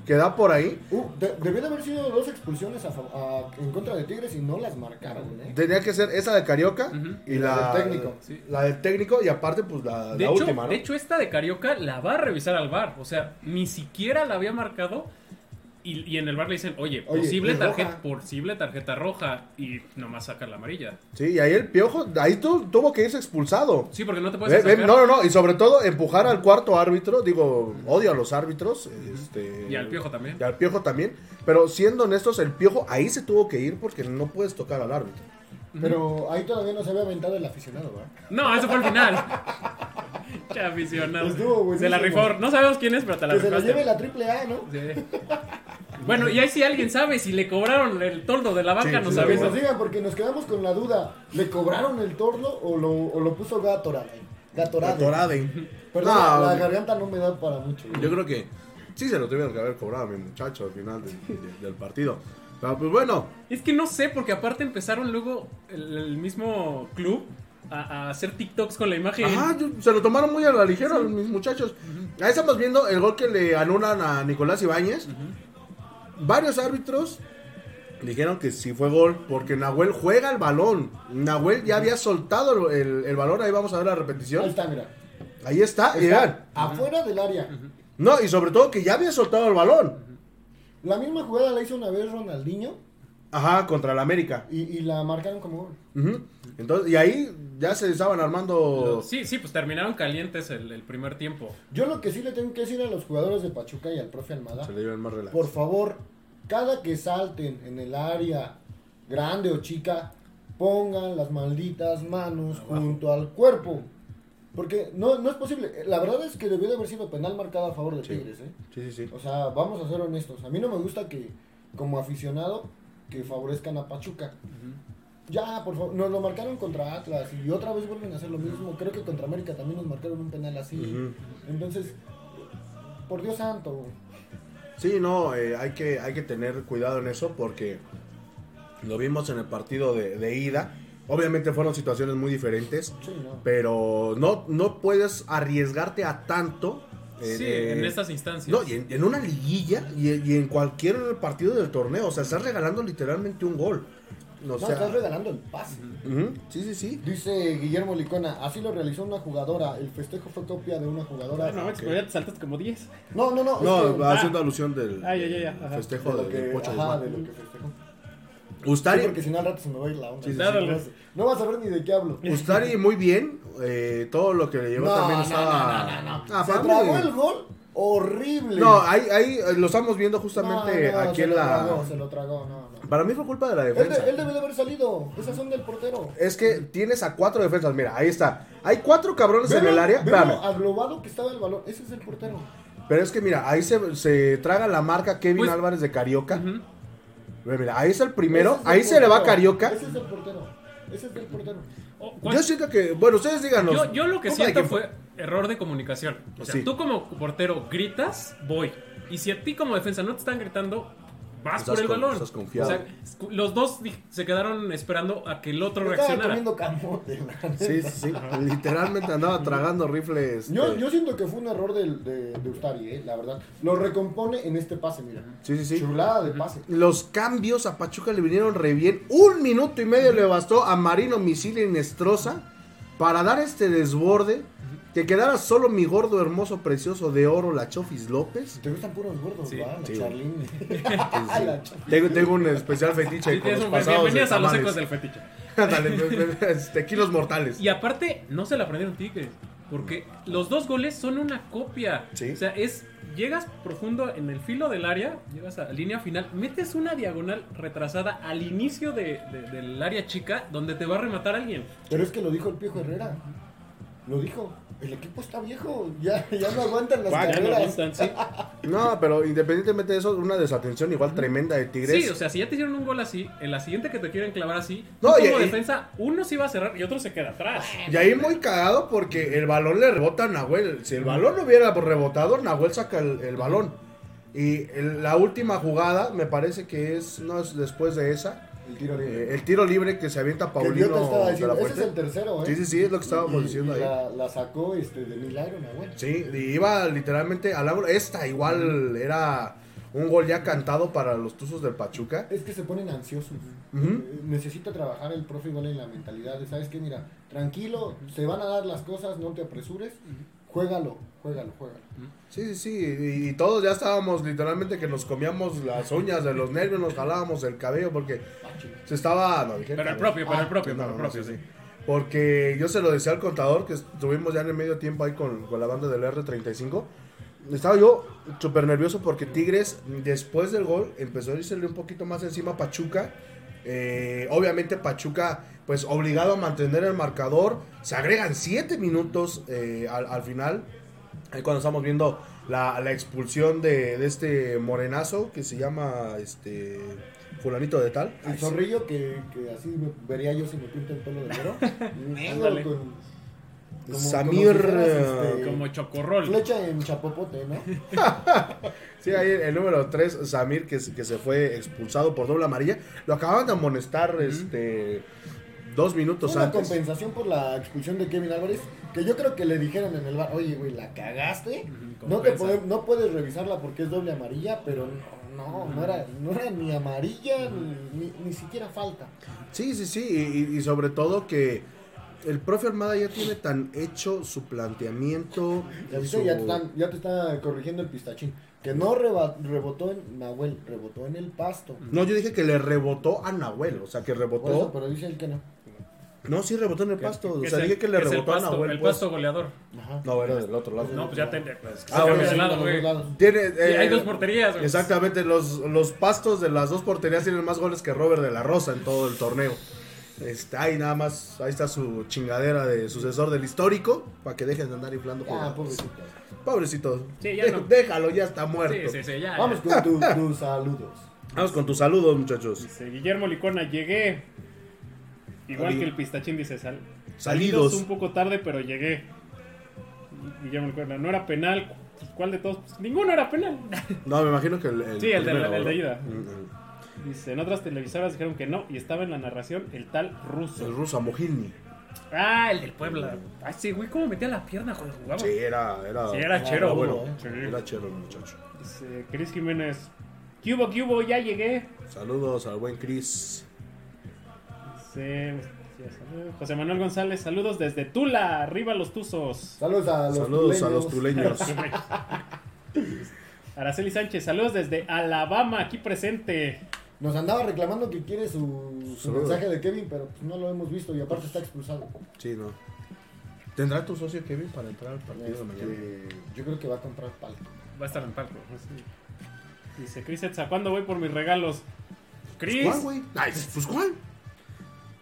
que da por ahí. Uh, de- debió de haber sido dos expulsiones a fa- a- en contra de Tigres y no las marcaron, ¿eh? Tenía que ser esa de Carioca y Y la, la del técnico. Sí. La del técnico y aparte, pues la, De la hecho, última, ¿no? de hecho, esta de Carioca la va a revisar al bar. O sea, ni siquiera la había marcado. Y, y en el bar le dicen, oye, Oye, posible, tarjeta, posible tarjeta roja. Y nomás saca la amarilla. Sí, y ahí el piojo, ahí tu- tuvo que irse expulsado. Sí, porque no te puedes ve- no, no, no, y sobre todo empujar al cuarto árbitro, digo, odio a los árbitros, este, Y al Piojo también. Y al piojo también, pero siendo honestos, el piojo ahí se tuvo que ir porque no puedes tocar al árbitro. Pero ahí todavía no se había aventado el aficionado, ¿verdad? No, eso fue al final. (laughs) Qué aficionado. Estuvo buenísimo. Se la rifó. No sabemos quién es, pero te la Que se la rifaste. lleve la triple A, ¿no? Sí. Bueno, y ahí si alguien sabe si le cobraron el toldo de la vaca, Sí, nos sí, avisa. nos digan, porque nos quedamos con la duda. ¿Le cobraron el torno o lo, o lo puso Gatorade? Gatorade. Gatorade. Perdón, No, la, la garganta no me da para mucho. Yo creo que sí se lo tuvieron que haber cobrado a mi muchacho al final del, del- del partido. Pero pues bueno, Es que no sé, porque aparte empezaron luego el, el mismo club a, a hacer TikToks con la imagen. ajá, se lo tomaron muy a la ligera mis muchachos. Ahí estamos viendo el gol que le anulan a Nicolás Ibáñez. Varios árbitros dijeron que sí fue gol porque Nahuel juega el balón. Nahuel ya había soltado el, el balón, ahí vamos a ver la Ahí repetición. está, mira. Ahí está, Está afuera del área. No, y sobre todo que ya había soltado el balón. La misma jugada la hizo una vez Ronaldinho Ajá, contra el América. y, y la marcaron como gol. Entonces, y ahí ya se estaban armando. Sí, sí, pues terminaron calientes el, el primer tiempo. Yo lo que sí le tengo que decir a los jugadores de Pachuca y al profe Almada, Se le dieron más relax. por favor, cada que salten en el área grande o chica, pongan las malditas manos junto al cuerpo. Porque no, no es posible. La verdad es que debió de haber sido penal marcado a favor de Sí. Tigres. ¿eh? Sí, sí, sí. O sea, vamos a ser honestos. A mí no me gusta que, como aficionado, que favorezcan a Pachuca. Ya, por favor, nos lo marcaron contra Atlas y otra vez vuelven a hacer lo mismo. Creo que contra América también nos marcaron un penal así. Entonces, por Dios santo. Sí, no, eh, hay, que, hay que tener cuidado en eso porque Lo vimos en el partido de, de ida. Obviamente fueron situaciones muy diferentes, Sí, no. pero no, no puedes arriesgarte a tanto. eh, Sí, eh, en estas instancias. No, y en, en una liguilla y, y en cualquier partido del torneo. O sea, estás regalando literalmente un gol. O No, sea, estás regalando el pase. sí, sí, sí. Dice Guillermo Licona, así lo realizó una jugadora. El festejo fue copia de una jugadora. Ah, no, ya te saltaste como 10. no, no, no. es No, haciendo alusión del Ah, ya, ya, ya, ajá. festejo de lo del, que, del Pocho ajá, Guzmán. de lo que festejó. Ustari, Sí, porque si no al rato se me va a ir la onda. Sí, sí, No sí. vas- No vas a ver ni de qué hablo. Ustari muy bien. eh, todo lo que le llevó No, también no, estaba. no, no, no. Ah, se tragó el gol horrible. No, ahí, ahí eh, lo estamos viendo justamente no, aquí se en lo la. tragó, se lo tragó, no, no. Para mí fue culpa de la Él, de- defensa. él debe de haber salido. Esas son del portero. Es que tienes a cuatro defensas. Mira, ahí está. Hay cuatro cabrones en el área. Espérame. aglobado que estaba el balón. Ese es el portero. Pero es que mira, ahí se, se traga la marca Kevin Pues- Álvarez de Carioca. Ujú. Ve, Mira, ahí es el primero. Ese es el ahí se le va a. Carioca. Ese es el portero. Ese es el portero. Oh, ¿cuál- Yo siento que. Bueno, ustedes díganos. Yo, yo lo que siento fue error de comunicación. O sea, Sí. tú como portero gritas, voy. Y si a ti como defensa no te están gritando, vas Estás por el con- balón. estás confiado. O sea, escu- los dos se quedaron esperando a que el otro Estaba reaccionara. comiendo camote. la neta. Sí, sí, sí. Literalmente andaba tragando rifles. Yo, este, yo siento que fue un error del- de, de Ustari, eh, la verdad. Lo recompone en este pase, mira. Sí, sí, sí. Chulada de pase. Los cambios a Pachuca le vinieron re bien. Un minuto y medio le bastó a Marino Misil y Nestroza para dar este desborde. Que quedara solo mi gordo, hermoso, precioso de oro, la Chofis López. Te gustan puros gordos, Sí, ¿va? La sí, Charlene. (laughs) Sí. Tengo, tengo un especial fetiche Sí, con los pasados de bienvenidos a los ecos del fetiche. (laughs) Me- este, kilos mortales. Y aparte, no se la aprendieron Tigres. Porque los dos goles son una copia. Sí. O sea, es. Llegas profundo en el filo del área, llegas a la línea final, metes una diagonal retrasada al inicio de- de- del área chica donde te va a rematar alguien. Pero es que lo dijo el Piojo Herrera. Lo dijo. El equipo está viejo. Ya, ya no aguantan las Ya no carreras. aguantan, sí. No, pero independientemente de eso, una desatención igual tremenda de Tigres. Sí, o sea, si ya te hicieron un gol así, en la siguiente que te quieren clavar así, No, tú y- como y- defensa, uno sí va a cerrar y otro se queda atrás. Y ahí muy cagado porque el balón le rebota a Nahuel. Si el balón no hubiera rebotado, Nahuel saca el, el balón. Y el- la última jugada, me parece que es, no es después de esa, El tiro libre. eh, el tiro libre que se avienta Paulino te estaba de diciendo, la ese es el tercero, ¿eh? Sí, sí, sí, es lo que estábamos Y- diciendo y ahí. La, la sacó este, de milagro, Nahuel. Sí, y iba literalmente al ángulo. Esta igual era un gol ya cantado para los Tuzos del Pachuca. Es que se ponen ansiosos. Eh, Necesita trabajar el profe igual en la mentalidad de, ¿sabes qué? Mira, tranquilo, se van a dar las cosas, no te apresures. Juégalo, juégalo, juégalo. Sí, sí, sí. Y, todos ya estábamos literalmente que nos comíamos las uñas de los nervios, nos jalábamos el cabello porque Ah, se estaba. No, dije Pero el cabello. propio, pero el Ah, propio, pero el propio, sí. Porque yo se lo decía al contador que estuvimos ya en el medio tiempo ahí con, con la banda del R35. Estaba yo súper nervioso porque Tigres, después del gol, empezó a irse un poquito más encima a Pachuca. Eh, obviamente Pachuca, pues obligado a mantener el marcador. Se agregan 7 minutos eh, al, al final. Ahí cuando estamos viendo la, la expulsión de, de este morenazo que se llama este fulanito de tal. El zorrillo que, que así me vería yo si me pinta el pelo de negro. negro (laughs) Ándale. con... como- Samir, como si fueras, este, Como chocorrol. Flecha en chapopote, ¿no? (laughs) Sí, ahí el número 3, Samir, que, se- que se fue expulsado por doble amarilla. Lo acaban de amonestar este dos minutos una antes. compensación por la expulsión de Kevin Álvarez, que yo creo que le dijeron en el bar, oye, güey, la cagaste, no, te pode- no puedes revisarla porque es doble amarilla, pero no, no, no era, no era ni amarilla, ni, ni- ni siquiera falta. Sí, sí, sí. Y, y sobre todo que el profe Armada ya tiene tan hecho su planteamiento. Ya, su- te, están- ya te está corrigiendo el pistachín, que no reba- rebotó en Nahuel, rebotó en el pasto. No, yo dije que le rebotó a Nahuel. O sea, que Por eso, rebotó. pero dice él que no. No, sí rebotó en el pasto. O sea, dije que le es el rebotó a pasto- Nahuel. El pues. pasto goleador. Ajá. No, era del otro lado. No, pues ya te. Pues, Ah, bueno, sí, lado, güey. Tiene, Sí, hay eh, dos porterías, güey. Exactamente, los, los pastos de las dos porterías tienen más goles que Robert de la Rosa en todo el torneo. Este, ahí nada más, ahí está su chingadera de sucesor del histórico, para que dejen de andar inflando jugadores. pobrecito. Pobrecito. Sí, ya no. Déjalo, ya está muerto. Sí, sí, sí, ya. Vamos ya. con tu- (laughs) tus saludos. Vamos con tus saludos, muchachos. Dice Guillermo Licona, llegué. Igual que el pistachín dice sal. Salidos. un poco tarde, pero llegué. Guillermo no era penal. ¿Cuál de todos? Pues, ninguno era penal. (laughs) No, me imagino que el, el Sí, el de- el ida. Mm, mm. Dice, en otras televisoras dijeron que no y estaba en la narración el tal ruso. El ruso Mojilny. Ah, el del Puebla. Ay, sí, güey, cómo metía la pierna cuando jugaba. Sí, era, era, Sí, era chero, bueno. Sí. Era chero el muchacho. Dice Cris Jiménez. ¿Qué hubo, qué hubo? Ya llegué. Saludos al buen Chris. Dice José Manuel González, saludos desde Tula, arriba los Tuzos. Saludos a los Saludos a los tuleños. (laughs) Araceli Sánchez, saludos desde Alabama, aquí presente. Nos andaba reclamando que quiere su, mensaje de Kevin, pero pues no lo hemos visto y aparte está expulsado. Sí, no. ¿Tendrá tu socio Kevin para entrar al partido de mañana? Este, yo creo que va a comprar palco. Va a estar en palco. Dice Chris Etza, ¿cuándo voy por mis regalos? Chris, ¿Cuál, güey? Pues ¿cuál?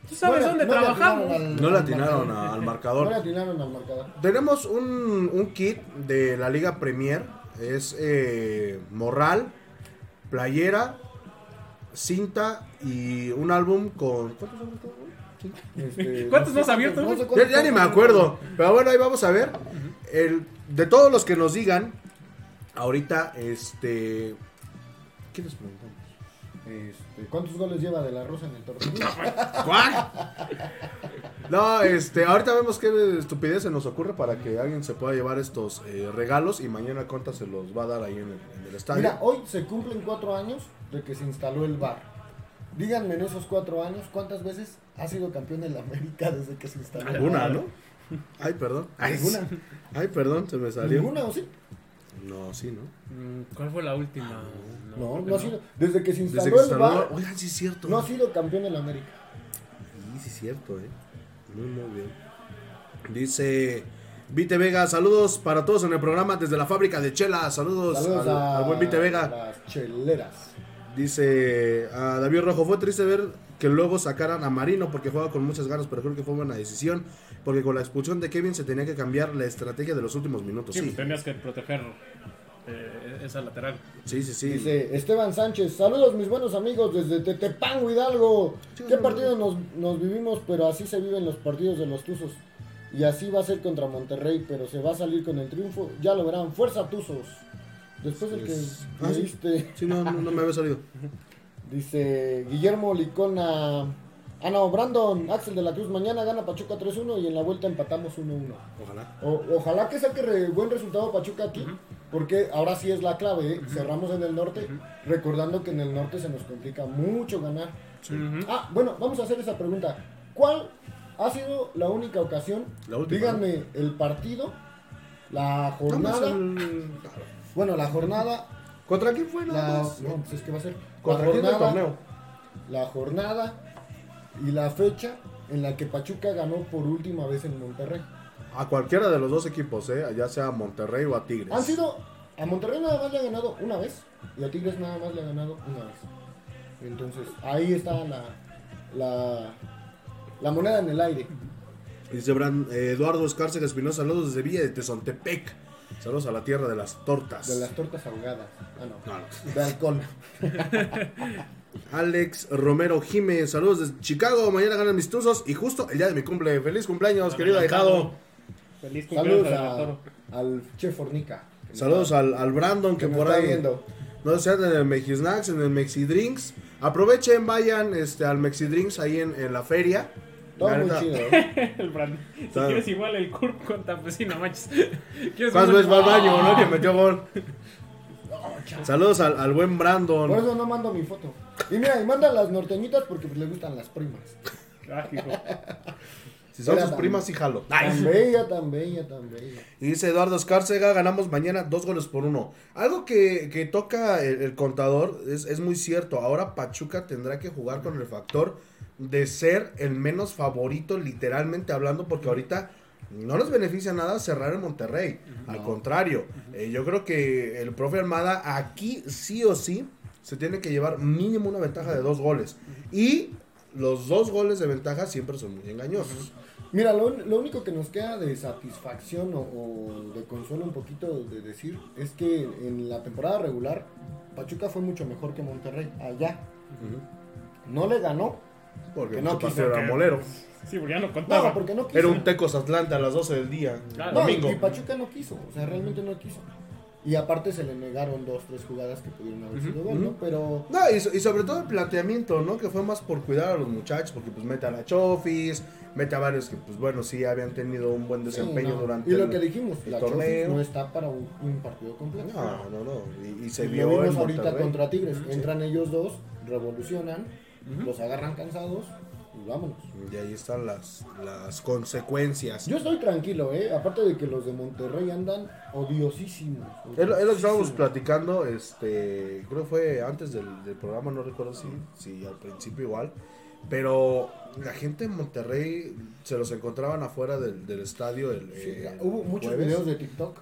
¿Tú sabes No dónde no le trabajamos? atinaron al- No le al atinaron marcador. al No marcador. le atinaron al marcador. Tenemos un, un kit de la Liga Premier. Es eh, morral, playera, cinta y un álbum con... ¿Cuántos álbumes? Este, (laughs) ¿Cuántos sé no has abierto, no sé Ya, ya ni me acuerdo. Pero bueno, ahí vamos a ver. El, de todos los que nos digan, ahorita, este... ¿Qué les preguntamos? Este, ¿Cuántos goles lleva de la Rosa en el torneo? (laughs) ¿Cuál? No, este, ahorita vemos qué estupidez se nos ocurre para que alguien se pueda llevar estos eh, regalos y mañana Conta se los va a dar ahí en el, en el estadio. Mira, hoy se cumplen cuatro años de que se instaló el bar. Díganme en esos cuatro años cuántas veces ha sido campeón en la América desde que se instaló. el Alguna, VAR? ¿no? Ay, perdón. Ay, Ninguna. Ay, perdón, se me salió. ¿Ninguna o sí? No, sí, ¿no? Mm, ¿Cuál fue la última? No, creo que no, ha sido. Desde que se Desde instaló que se el instaló- bar, Oigan, sí es cierto. no ha sido campeón en la América. Sí, sí es cierto, eh. Muy, muy bien. Dice Vite Vega, saludos para todos en el programa desde la fábrica de Chela. Saludos, Saludos al, a al buen Vite Vega. las cheleras. Dice a David Rojo, fue triste ver que luego sacaran a Marino porque juega con muchas ganas, pero creo que fue buena decisión, porque con la expulsión de Kevin se tenía que cambiar la estrategia de los últimos minutos. Sí, Sí, pues tenías que proteger eh, esa lateral. sí, sí. sí. Dice Esteban Sánchez, saludos mis buenos amigos desde Tetepango Hidalgo. ¿Qué partido nos, nos vivimos? Pero así se viven los partidos de los Tuzos. Y así va a ser contra Monterrey, pero se va a salir con el triunfo. Ya lo verán. Fuerza Tuzos. Después del que ah, sí. leíste, Sí, no, no, no me había salido. (laughs) dice Guillermo Licona. Ah, no, Brandon, Axel de la Cruz, mañana gana Pachuca 3-1 y en la vuelta empatamos 1-1. Ojalá. O- ojalá que saque re- buen resultado Pachuca aquí, porque ahora sí es la clave. ¿eh? Cerramos en el norte, recordando que en el norte se nos complica mucho ganar. Ah, bueno, vamos a hacer esa pregunta. ¿Cuál ha sido la única ocasión? La última, Díganme el partido, la jornada. Bueno, la jornada. ¿Contra quién fue? La, más? no, pues es que va a ser. ¿Contra la jornada, torneo? la jornada y la fecha en la que Pachuca ganó por última vez en Monterrey. A cualquiera de los dos equipos, ¿eh? ya sea a Monterrey o a Tigres. Han sido. A Monterrey nada más le ha ganado una vez. Y a Tigres nada más le ha ganado una vez. Entonces, ahí está la. La, la moneda en el aire. Dice Bran- eh, Eduardo Escárcega Espinosa, saludos desde Villa de Tezontepec. Saludos a la tierra de las tortas. De las tortas ahogadas. Ah, no. De alcohol. (laughs) Alex Romero Jiménez, saludos desde Chicago. Mañana ganan mis tuzos y justo el día de mi cumple. Feliz cumpleaños, querido ahijado. Feliz cumpleaños Saludos a al Chef Fornica. Saludos al, al Brandon que, por ahí. viendo. No sean en el Mexisnacks, en el Mexidrinks. Aprovechen, vayan este, al Mexidrinks ahí en, en la feria. Todo muy chido. (laughs) El Brandon. Si Claro. quieres igual el curp con Tampesino, manches. (laughs) ¿Quieres ¿Cuántas un- veces va al baño, no? Que metió gol. (laughs) Saludos al, al buen Brandon. Por eso no mando mi foto. Y mira, y manda las norteñitas porque pues, le gustan las primas. Ah, hijo. Si son Era sus tan- primas, sí jalo. Tan bella, tan bella, tan bella. Y dice Eduardo Escárcega, ganamos mañana dos goles por uno. Algo que, que toca el, el contador es, es muy cierto. Ahora Pachuca tendrá que jugar con el factor de ser el menos favorito, literalmente hablando, porque ahorita no les beneficia nada cerrar en Monterrey. Al contrario, eh, yo creo que el profe Armada aquí sí o sí se tiene que llevar mínimo una ventaja de dos goles. Y los dos goles de ventaja siempre son muy engañosos. Mira, lo, lo único que nos queda de satisfacción o, o de consuelo un poquito de decir es que en la temporada regular Pachuca fue mucho mejor que Monterrey allá. No le ganó. Porque Que no no quiso, era molero. Sí, porque ya no contaba. No, porque no quiso. Era un Tecos Atlanta a las 12 del día. Claro. No, domingo. y Pachuca no quiso, o sea, realmente no quiso. Y aparte se le negaron dos, tres jugadas que pudieron haber sido gol, ¿no? Pero No, y, y sobre todo el planteamiento, ¿no? Que fue más por cuidar a los muchachos, porque pues mete a la Chofis, mete a varios que pues bueno, sí habían tenido un buen desempeño sí, no. durante Y lo el- que dijimos, el la torneo. Chofis no está para un, un partido completo. No, no, no. Y, y se Y vio lo vimos ahorita Monterrey. contra Tigres. Sí. Entran ellos dos, revolucionan, Los agarran cansados y vámonos. Y ahí están las, las consecuencias. Yo estoy tranquilo, ¿eh? Aparte de que los de Monterrey andan odiosísimos. Es lo, es lo que estábamos odiosísimos. platicando, este, creo que fue antes del, del programa, no recuerdo si, si al principio igual, pero la gente en Monterrey se los encontraban afuera del, del estadio el, Sí, eh, hubo muchos jueves. videos de TikTok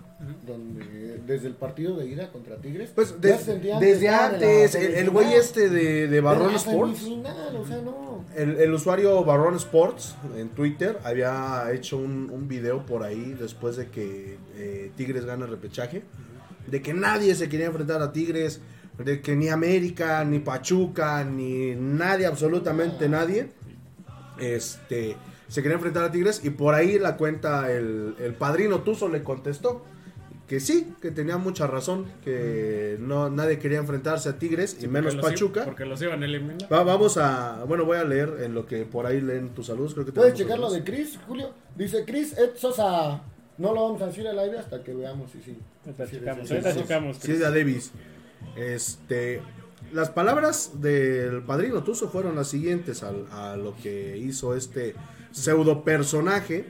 donde desde el partido de ida contra Tigres. Pues des- desde antes, el, el güey este de, de Barrón Sports, semifinal, o sea, no. el, el usuario Barrón Sports en Twitter había hecho un, un video por ahí después de que eh, Tigres gana el repechaje, de que nadie se quería enfrentar a Tigres, de que ni América, ni Pachuca, ni nadie, absolutamente nadie, este, se quería enfrentar a Tigres y por ahí la cuenta el, el padrino Tuzo le contestó que sí, que tenía mucha razón, que no nadie quería enfrentarse a Tigres y menos Pachuca. Porque los iban a eliminar. Va- vamos a, bueno, voy a leer en lo que por ahí leen tus saludos, creo que Puedes checar lo de. Chris, Julio. Dice Chris Ed Sosa. No lo vamos a decir al aire hasta que veamos si sí. Ahorita Sí, checamos, sí, ahorita checamos. Sí, de a Davis. Este, las palabras del padrino Tuzo fueron las siguientes a, lo que hizo este pseudo personaje,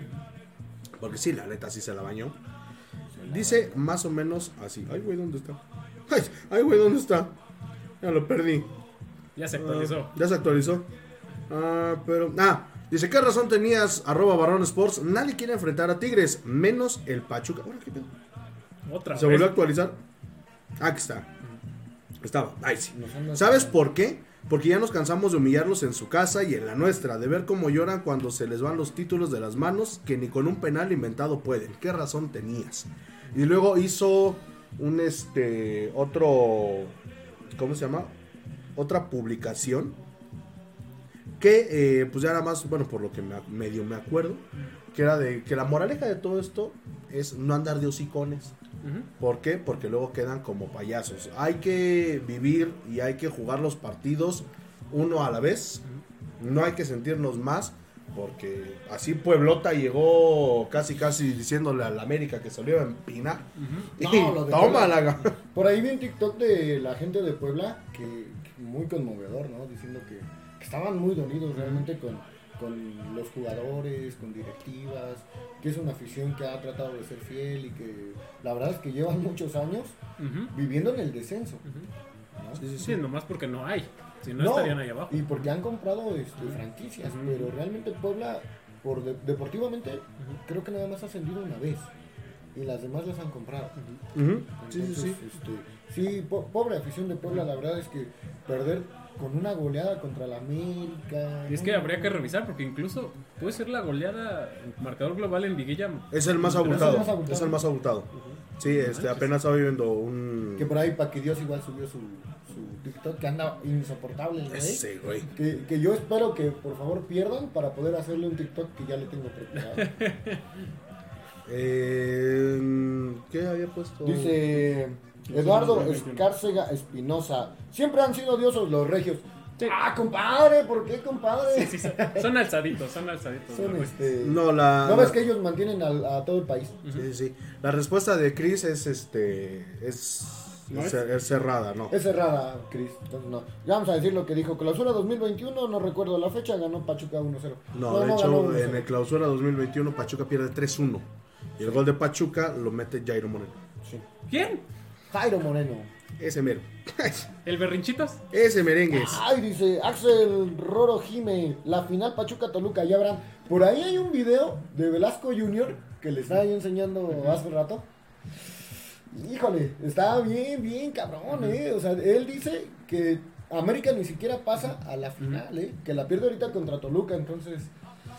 porque sí, la neta sí se la bañó. Dice más o menos así. Ay, güey, ¿dónde está? Ay, ay, güey, ¿dónde está? Ya lo perdí. Ya se actualizó. Ah, ya se actualizó. Ah, pero. Ah, dice: ¿Qué razón tenías, arroba Barón Sports? Nadie quiere enfrentar a Tigres, menos el Pachuca. Ahora, ¿qué? Otra ¿Se vez. volvió a actualizar? Ah, Aquí está. Estaba. Ay, sí. ¿Sabes por qué? Porque ya nos cansamos de humillarlos en su casa y en la nuestra, de ver cómo lloran cuando se les van los títulos de las manos que ni con un penal inventado pueden. ¿Qué razón tenías? Y luego hizo un este otro ¿cómo se llama? Otra publicación que eh, pues ya nada más, bueno, por lo que me, medio me acuerdo, que era de que la moraleja de todo esto es no andar de hocicones. ¿Por qué? Porque luego quedan como payasos. Hay que vivir y hay que jugar los partidos uno a la vez. No hay que sentirnos más. Porque así Pueblota llegó casi casi diciéndole a la América que se lo iba a empinar. No, lo de tómala. Por ahí vi un TikTok de la gente de Puebla que, que muy conmovedor, ¿no? Diciendo que, que estaban muy dolidos realmente con, con los jugadores, con directivas, que es una afición que ha tratado de ser fiel y que la verdad es que llevan muchos años viviendo en el descenso. Ujú. ¿no? Sí, sí, sí. Sí, nomás porque no hay. Si no, No, estarían ahí abajo. Y porque han comprado este, franquicias, pero realmente Puebla, por de- deportivamente, creo que nada más ha ascendido una vez. Y las demás las han comprado. Ujú. Sí, sí, Entonces, sí. este, sí, po- pobre afición de Puebla, la verdad es que perder con una goleada contra la América. Y es que habría que revisar porque incluso puede ser la goleada marcador global en Liguilla. Es el más Pero es el abultado. más abultado. Es el más abultado. Sí, este, apenas estaba viendo un... Que por ahí Paquidios igual subió su, su TikTok, que anda insoportable güey. Ese, güey. Que, que yo espero que por favor pierdan para poder hacerle un TikTok que ya le tengo preparado. (laughs) Eh, ¿Qué había puesto? Dice Eduardo Escárcega Espinosa. Siempre han sido diosos los regios. Sí. Ah, compadre, ¿por qué, compadre? Sí, sí, son, son alzaditos, son alzaditos. Son, ¿no? este, No, la... ¿No ves que ellos mantienen a, todo el país? Sí, sí, sí. La respuesta de Chris es este. Es, ¿No es, es? es cerrada, ¿no? Es cerrada, Chris. Entonces, no. Ya vamos a decir lo que dijo. Clausura 2021, no recuerdo la fecha, ganó Pachuca 1-0. No, de hecho, 1-0. en el clausura 2021 Pachuca pierde 3-1. Y el gol de Pachuca lo mete Jairo Moreno. Sí. ¿Quién? Jairo Moreno. Ese mero. ¿El Berrinchitos? Ese merengues. Ay, dice Axel Roro Jime, la final Pachuca Toluca, ya verán. Por ahí hay un video de Velasco Junior que le estaba yo enseñando hace rato. Híjole, está bien, bien cabrón, eh. O sea, él dice que América ni siquiera pasa a la final, eh. Que la pierde ahorita contra Toluca, entonces.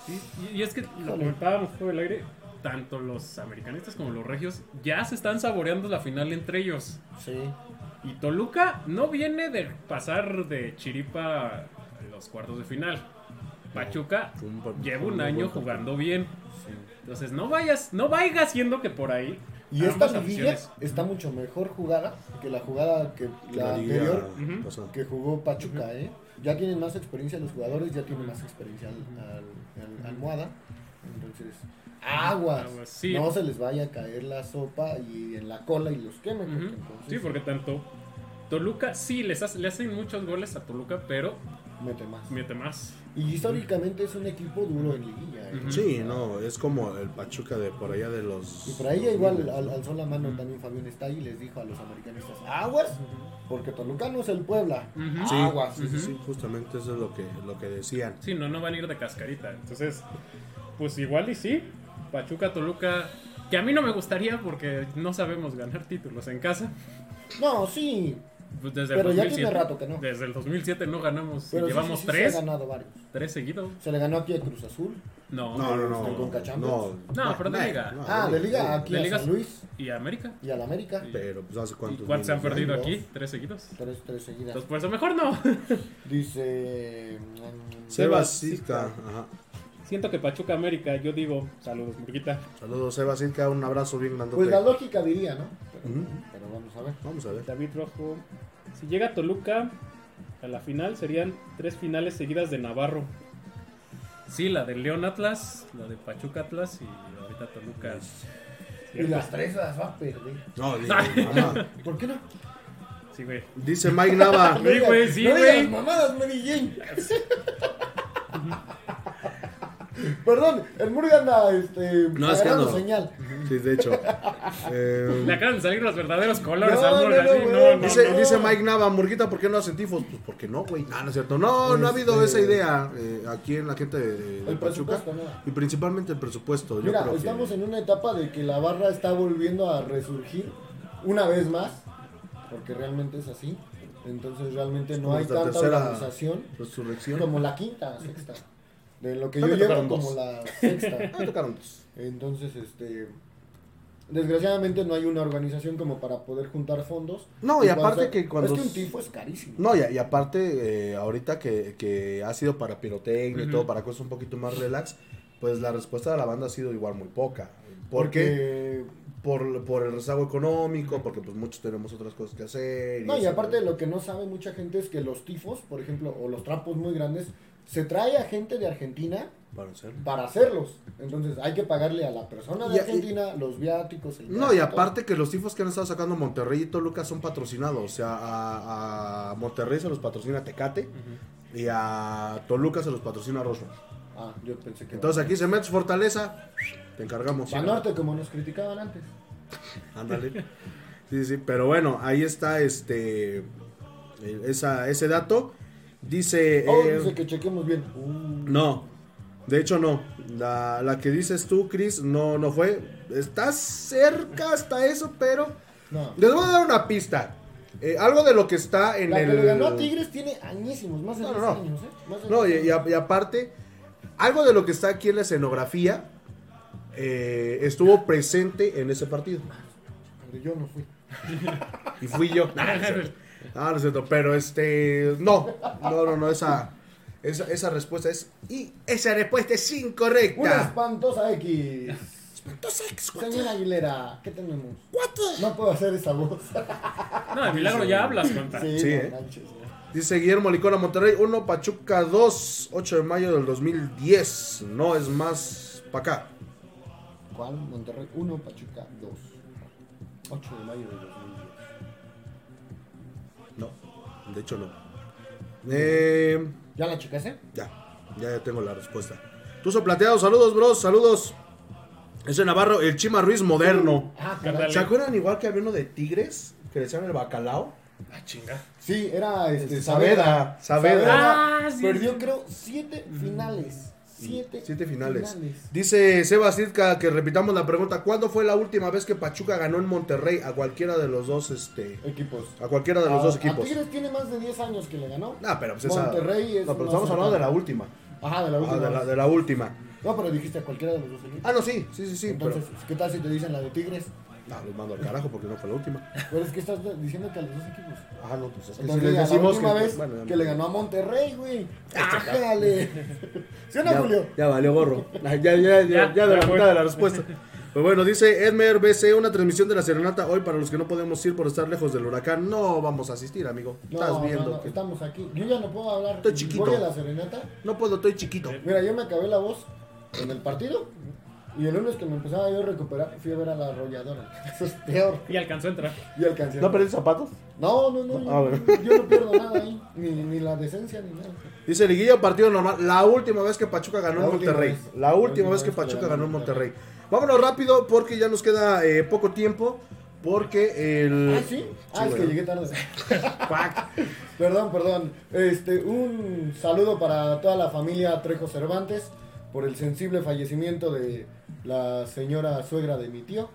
Sí, y, y es que lo comentábamos fuera del aire. Tanto los americanistas como los regios ya se están saboreando la final entre ellos. Sí. Y Toluca no viene de pasar de chiripa a los cuartos de final. Pachuca lleva un un año buen jugando bien. Entonces no vayas, no vaya siendo que por ahí Y esta liguilla está mucho mejor jugada que la jugada que Que la anterior que jugó Pachuca, ¿eh? Ya tienen más experiencia los jugadores, ya tienen más experiencia al, al- al- almohada. Entonces, aguas. Aguas, sí. No se les vaya a caer la sopa y en la cola y los queme. porque Ujú. entonces Sí, porque tanto Toluca, sí, les hace- le hacen muchos goles a Toluca, pero mete más. mete más. Y históricamente es un equipo duro en liguilla. ¿eh? Sí, no, es como el Pachuca de por allá de los. Y por ahí igual al- alzó la mano también Fabián está y les dijo a los americanistas, aguas, porque Toluca no es el Puebla. Aguas. sí, sí, sí, justamente eso es lo que, lo que decían. Sí, no, no van a ir de cascarita. Entonces, pues igual y sí. Pachuca, Toluca, que a mí no me gustaría porque no sabemos ganar títulos en casa. No, sí, Pues desde Pero el ya 2007, tiene rato que no. Desde el 2007 no ganamos. pero sí, Llevamos sí, sí, tres, se ha ganado varios. tres seguidos. Se le ganó aquí a Cruz Azul. No. No, no, ¿De no. No, Champions? No, pero de no, liga. no, ah, de liga aquí de a liga- San Luis ¿Y América? y al América. Pero, pues, ¿hace ¿Y cuántos? cuántos se han perdido Dos. aquí? ¿Tres seguidos? Tres, tres seguidas. Entonces, por eso mejor no. Dice... Sebas Sebas Sitka. Ajá. Siento que Pachuca América, yo digo, saludos, Murguita. Saludos, Sebas Sitka. Un abrazo bien grandote. Pues la lógica diría, ¿no? Pero, pero vamos a ver. Vamos a ver. David Rojo. Si llega Toluca a la final, serían tres finales seguidas de Navarro. Sí, la de León Atlas, la de Pachuca Atlas y ahorita Toluca. Y las tres las va a perder. No, (laughs) digo, mamá. ¿Por qué no? Sí, güey. Dice Mike Nava. Sí, güey, sí, no güey. digas mamadas, Mary Jane. (laughs) Perdón, el Muri anda este, No, es que ando- señal. Sí, de hecho. (laughs) Eh, Le acaban de salir los verdaderos colores No, al Murga, no, no, no, no, Dice, no. dice Mike Nava, Murguita, ¿por qué no hacen tifos? Pues porque no, güey. No, no es cierto. No, no ha habido Este- esa idea eh, aquí en la gente de, de El Pachuca. presupuesto, no. Y principalmente el presupuesto. Yo Mira, creo que- estamos en una etapa de que la barra está volviendo a resurgir una vez más, porque realmente es así. Entonces realmente no hay tanta organización Resurrección. como la quinta, sexta. De lo que yo llevo como la (laughs) sexta. Ah, tocaron dos. Entonces, este. Desgraciadamente no hay una organización como para poder juntar fondos. No, y aparte que cuando Es que un tifo es carísimo. No, y, y aparte, eh, ahorita que, que ha sido para pirotecnia y todo, para cosas un poquito más relax, pues la respuesta de la banda ha sido igual muy poca. ¿Por qué? Porque. Por, por el rezago económico, porque pues muchos tenemos otras cosas que hacer. No, y aparte lo que no sabe mucha gente es que los tifos, por ejemplo, o los trapos muy grandes, se trae a gente de Argentina Para hacer. para hacerlos. Entonces hay que pagarle a la persona de Y- y- Argentina los viáticos. el No, y todo. aparte que los tifos que han estado sacando Monterrey y Toluca son patrocinados. O sea, a, a Monterrey se los patrocina Tecate y a Toluca se los patrocina Rosro. Ah, yo pensé que. Entonces aquí se metes Fortaleza, te encargamos. norte como nos criticaban antes. Ándale. Sí, sí, pero bueno, ahí está este eh, esa, ese dato. Dice, Oh, eh, dice que chequemos bien. Uh, no, de hecho no. La, la que dices tú, Chris, no, no fue. Está cerca hasta eso, pero no. les voy a dar una pista. Eh, algo de lo que está en La el. que le ganó a Tigres tiene añísimos, más de No, 10 no, no. años, ¿eh? Más de No, y, 10 y años. a- y aparte, algo de lo que está aquí en la escenografía eh, estuvo presente en ese partido. Donde yo no fui. (laughs) Y fui yo. (laughs) Ah, no es cierto. Pero este. No. No, no, no. Esa, esa, esa respuesta es. Y esa respuesta es Una incorrecta. espantosa X. Entonces, Señora Aguilera, ¿qué tenemos? No puedo hacer esa voz. (laughs) No, de milagro ya hablas, conta. Sí, Sí, no ¿eh? manches. Dice Guillermo Licona Monterrey 1, Pachuca 2, 8 de mayo del 2010. No es más para acá. ¿Cuál? Monterrey 1, Pachuca 2. 8 de mayo de 2010. No, de hecho no. Eh, ¿Ya la checaste? ya, ya, ya tengo la respuesta. Tuzo Plateado, saludos, bros, saludos. Ese Navarro, el Chima Ruiz moderno. Ah, caray. ¿Se acuerdan igual que había uno de Tigres? Que le decían el bacalao. Ah, chinga. Sí, era este, Este, Saavedra. Saavedra. Saavedra. Ah, sí, Perdió, sí. creo, 7 finales. 7 Siete finales. Dice Sebas Sitka que repitamos la pregunta. ¿Cuándo fue la última vez que Pachuca ganó en Monterrey a cualquiera de los dos, este, Equipos. a cualquiera de los A- dos A equipos? Tigres tiene más de 10 años que le ganó. Ah, pero pues esa. Monterrey es no, pero estamos hablando de la última. Ajá, de la Ah, última. de, la, vez. de la última. No, pero dijiste a cualquiera de los dos equipos. Ah, no, sí, sí, sí, sí. Entonces, ¿qué tal si te dicen la de Tigres? No, los mando al carajo porque no fue la última. Pero es que estás diciendo que a los dos equipos. Ah, no, pues es que Entonces, si les la decimos última que. vez bueno, ya que no. le ganó a Monterrey, güey. ¡Ájale! (laughs) ¿Sí o no, ya, Julio? ya valió gorro. Ah, Ya, ya, ya, ya, de la mitad de la respuesta. Pues bueno, dice Edmer BC, una transmisión de la serenata hoy para los que no podemos ir por estar lejos del huracán. No vamos a asistir, amigo. No, Estás no, viendo. no, que- estamos aquí. Yo ya no puedo hablar. Estoy chiquito. Voy a la serenata. No puedo, estoy chiquito. Mira, yo me acabé la voz en el partido. Y el lunes que me empezaba yo a recuperar, fui a ver a la arrolladora. (laughs) Eso es peor. Y alcanzó a entrar. Y alcancé. ¿No perdiste zapatos? No, no, no. Yo, Ah, yo no pierdo nada ahí. Ni, ni la decencia ni nada. Dice Liguilla, partido normal. La última vez que Pachuca ganó en Monterrey. vez. La última vez que Pachuca ganó en Monterrey. Vámonos rápido porque ya nos queda eh, poco tiempo. Porque el. Ah, sí. Ah, es que llegué tarde. (laughs) Perdón, perdón. Este, un saludo para toda la familia Trejo Cervantes por el sensible fallecimiento de la señora suegra de mi tío.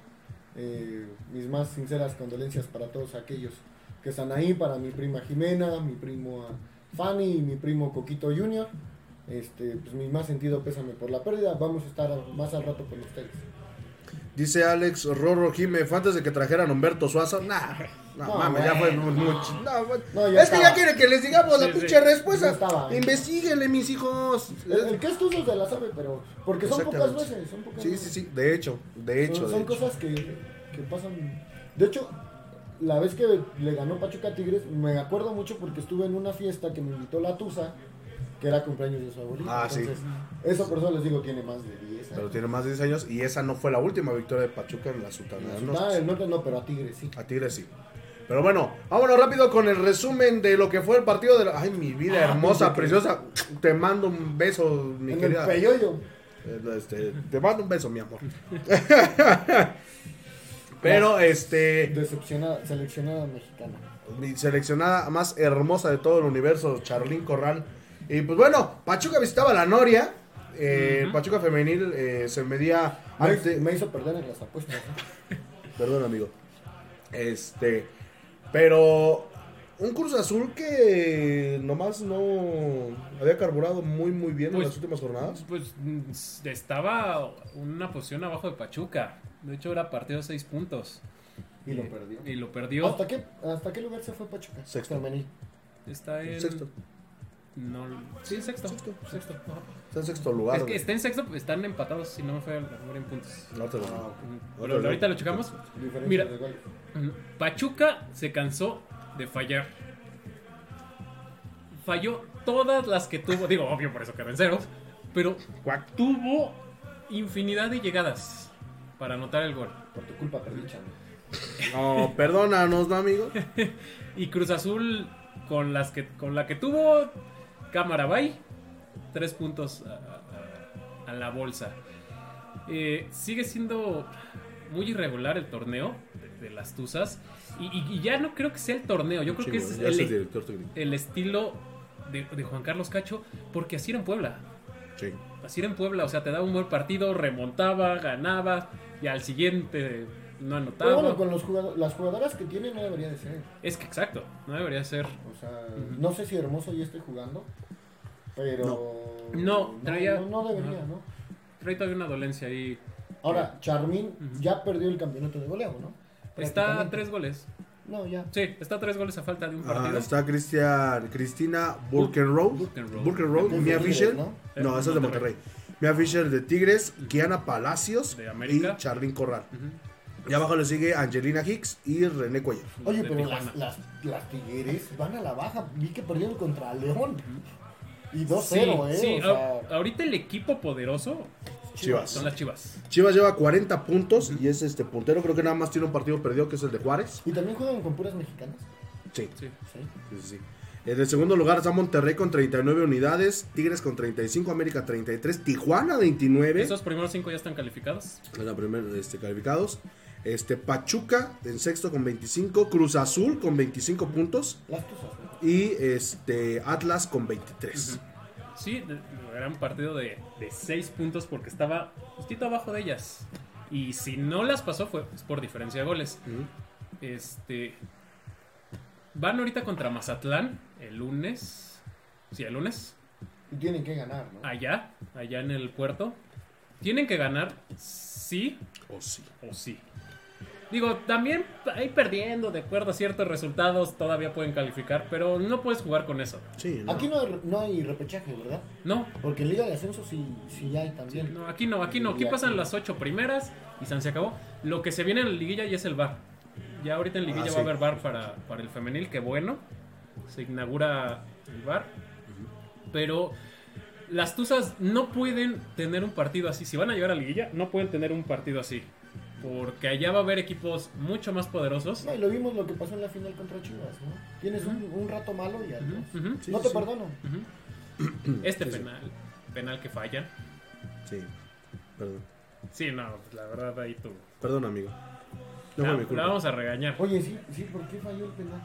Eh, mis más sinceras condolencias para todos aquellos que están ahí, para mi prima Jimena, mi primo Fanny y mi primo Coquito Junior. Este, pues mi más sentido pésame por la pérdida. Vamos a estar más al rato con ustedes. Dice Alex Rorro Jime, fue antes de que trajeran Humberto Suazo. Nah, no, No, mames, ya fue mucho. No, fue- No, ya es que estaba. ya quiere que les digamos la Sí, sí. pinche respuesta. Ya estaba. Investíguenle, mis hijos. El, el que es tuyo se la sabe, pero porque son pocas veces. Son pocas Sí, veces. sí, sí. De hecho, de hecho. son de son hecho. cosas que, que pasan. De hecho, la vez que le ganó Pachuca a Tigres, me acuerdo mucho porque estuve en una fiesta que me invitó la Tusa, que era cumpleaños de su abuelita. Ah, sí. Entonces, Eso por eso les digo, tiene más de 10 Pero años. tiene más de 10 años y esa no fue la última victoria de Pachuca en la Sultana la Norte. del Norte no, pero a Tigres sí. A Tigres sí. Pero bueno, vámonos rápido con el resumen de lo que fue el partido de la... Ay, mi vida Ah, hermosa, preciosa. Te mando un beso, mi en querida. el. Eh, Este, te mando un beso, mi amor. (laughs) Pero, este, Decepcionada, seleccionada mexicana. mi seleccionada más hermosa de todo el universo, Charlín Corral. Y pues bueno, Pachuca visitaba la Noria. Eh. Pachuca femenil eh, se medía Me, ante- me hizo perder en las apuestas. ¿no? Perdón, amigo. Este, pero un Cruz Azul que nomás no había carburado muy muy bien en Pues- las últimas jornadas. Pues mm, estaba una posición abajo de Pachuca. De hecho, era partido de 6 puntos. Y lo perdió. Y lo perdió. ¿Hasta qué, ¿Hasta qué lugar se fue Pachuca? Sexto. Está en. Sexto. No, sí, sexto. Sexto. Sexto. ajá. Está en sexto lugar. Es que güey. está en sexto, pues, están empatados, si no me fue la memoria en puntos. No te lo digo. Ah, lo- ahorita lo checamos. Mira. Pachuca se cansó de fallar. Falló todas las que tuvo. Digo, obvio, por eso quedó en cero. Pero tuvo infinidad de llegadas para anotar el gol. Por tu culpa perdí. No, perdónanos, ¿no, amigo? (laughs) Y Cruz Azul con las que con la que tuvo Cámara Bay, tres puntos a, a- a la bolsa. Eh, sigue siendo muy irregular el torneo de, de las Tuzas. Y, y- y ya no creo que sea el torneo, yo creo que es ya el, estilo de, de Juan Carlos Cacho, porque así era en Puebla. Sí. Así era en Puebla, o sea, te daba un buen partido, remontaba, ganaba, y al siguiente no anotaba. Pero bueno, con los las jugadoras que tiene no debería de ser. Es que exacto, no debería ser. O sea, no sé si Hermoso ya esté jugando, pero... No, traía- No, no debería. ¿no? Trae todavía una dolencia ahí. Ahora, Charmín Ujú. ya perdió el campeonato de goleo, ¿no? Está a tres goles. No, ya. Sí, está a tres goles a falta de un Ah, partido. está Cristian, Cristina Burkenroad. Burkenroad. Burkenroad, Es de Mia Fisher. ¿no? No, esa es de Monterrey. Mia Fisher de Tigres, Kiana Palacios De América. y Charlín Corral. Y abajo le sigue Angelina Hicks y René Cuellar. Oye, pero las, las, las Tigres van a la baja. Vi que perdieron contra León. Y 2-0, Sí, ¿eh? sí, o sea, ahorita el equipo poderoso Chivas. son las Chivas. Chivas lleva 40 puntos y es este puntero. Creo que nada más tiene un partido perdido que es el de Juárez. Y también juegan con puras mexicanas. Sí, Sí. Sí. sí. En el segundo lugar está Monterrey con 39 unidades, Tigres con 35, América 33, Tijuana 29. Esos primeros cinco ya están calificados. En la primera, este, calificados. Este, Pachuca en sexto con 25, Cruz Azul con 25 puntos y este Atlas con 23. Sí, era un partido de, de seis puntos porque estaba justito abajo de ellas. Y si no las pasó fue pues, por diferencia de goles. Este. Van ahorita contra Mazatlán el lunes. Sí, el lunes. Y tienen que ganar, ¿no? Allá, allá en el puerto. Tienen que ganar sí Oh, sí. o sí. Digo, también ahí perdiendo de acuerdo a ciertos resultados todavía pueden calificar, pero no puedes jugar con eso. Sí, ¿no? Aquí no hay, no hay repechaje, ¿verdad? No, Porque en Liga de Ascenso sí, sí hay también. no, aquí no, aquí no. Aquí pasan aquí- las ocho primeras y San se acabó. Lo que se viene en la liguilla ya es el bar. Ya ahorita en liguilla Ah, va a haber bar para, para el femenil, que bueno. Se inaugura el bar. Pero las Tuzas no pueden tener un partido así. Si van a llegar a liguilla, no pueden tener un partido así. Porque allá va a haber equipos mucho más poderosos. No, y lo vimos lo que pasó en la final contra Chivas, ¿no? Tienes un, un rato malo y ujú. Sí, no te sí. perdono. (clears throat) Este Sí, sí. penal, penal que fallan. Sí. Perdón. Sí, no, la verdad ahí tú. Perdón, amigo. No fue mi la culpa. vamos a regañar. Oye, sí, sí, ¿por qué falló el penal?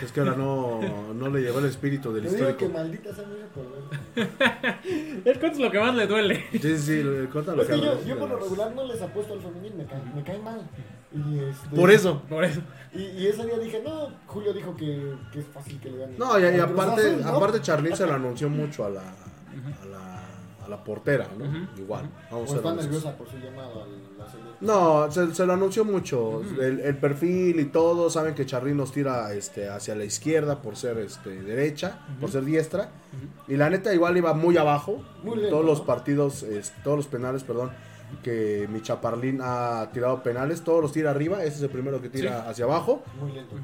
Es que ahora no, no le llegó el espíritu del Te digo que histórico. maldita sea mi acordar. (laughs) El cuento es lo que más le duele. Sí, sí, sí, el Cota lo Es que que yo, habla- yo por lo regular no les apuesto al femenil, me cae, me cae mal. Y este, Por eso. Por eso. Y, y ese día dije, no, Julio dijo que, que es fácil que le gane. No, y, y aparte, Azul, ¿no? aparte Charlín se lo anunció mucho a la, a la, a la portera, ¿no? Igual. Vamos O a está nerviosa por su llamado a la selección. No, se, se lo anunció mucho. el, el perfil y todo. Saben que Charlín nos tira este, hacia la izquierda por ser este, derecha, por ser diestra. Y la neta, igual iba muy abajo. Muy en lento, todos los partidos, es- todos los penales, perdón. Que mi Chaparlín ha tirado penales, todos los tira arriba. Ese es el primero que tira Sí. hacia abajo. Muy lento.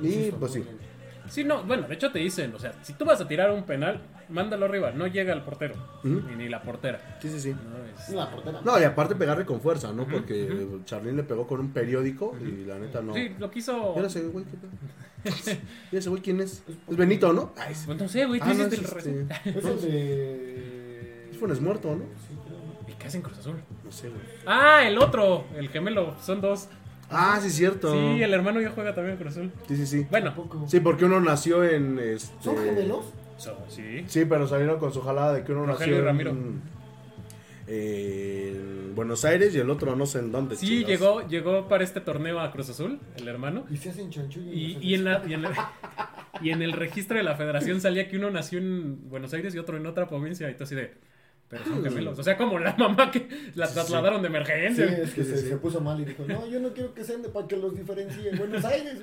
Y Insisto, pues muy sí. lento. Sí, no, bueno, de hecho te dicen, o sea, si tú vas a tirar un penal, mándalo arriba, no llega al portero, ni, ni la portera. Sí, sí, sí. No, es- La portera. No, y aparte pegarle con fuerza, ¿no? Porque Charlín le pegó con un periódico y la neta no. Sí, lo quiso. (laughs) ¿Y ahora ese güey qué güey quién es? Es Benito, ¿no? Ay, sí. Pues no sé, güey, Ah, no, es el este-. Es el de. (laughs) Es Funes Muerto, ¿no? Sí, creo. ¿Y qué hacen Cruz Azul? No sé, güey. Ah, el otro, el gemelo, son dos. Ah, sí, es cierto. Sí, el hermano ya juega también en Cruz Azul. Sí, sí, sí. Bueno. Sí, porque uno nació en. Este... ¿Son gemelos? So- sí. Sí, pero salieron con su jalada de que uno Rogelio y nació Ramiro. en, en Buenos Aires y el otro no sé en dónde. Sí, chingados. llegó, llegó para este torneo a Cruz Azul, el hermano. Y se hacen chanchullo. Y, y en la- y en el, y en el registro de la federación salía que uno nació en Buenos Aires y otro en otra provincia. Y tú así de. Pero son gemelos. O sea, como la mamá que la trasladaron de Sí, emergencia. es que Sí, se, sí. se puso mal y dijo, no, yo no quiero que sean de para que los diferencie en Buenos Aires.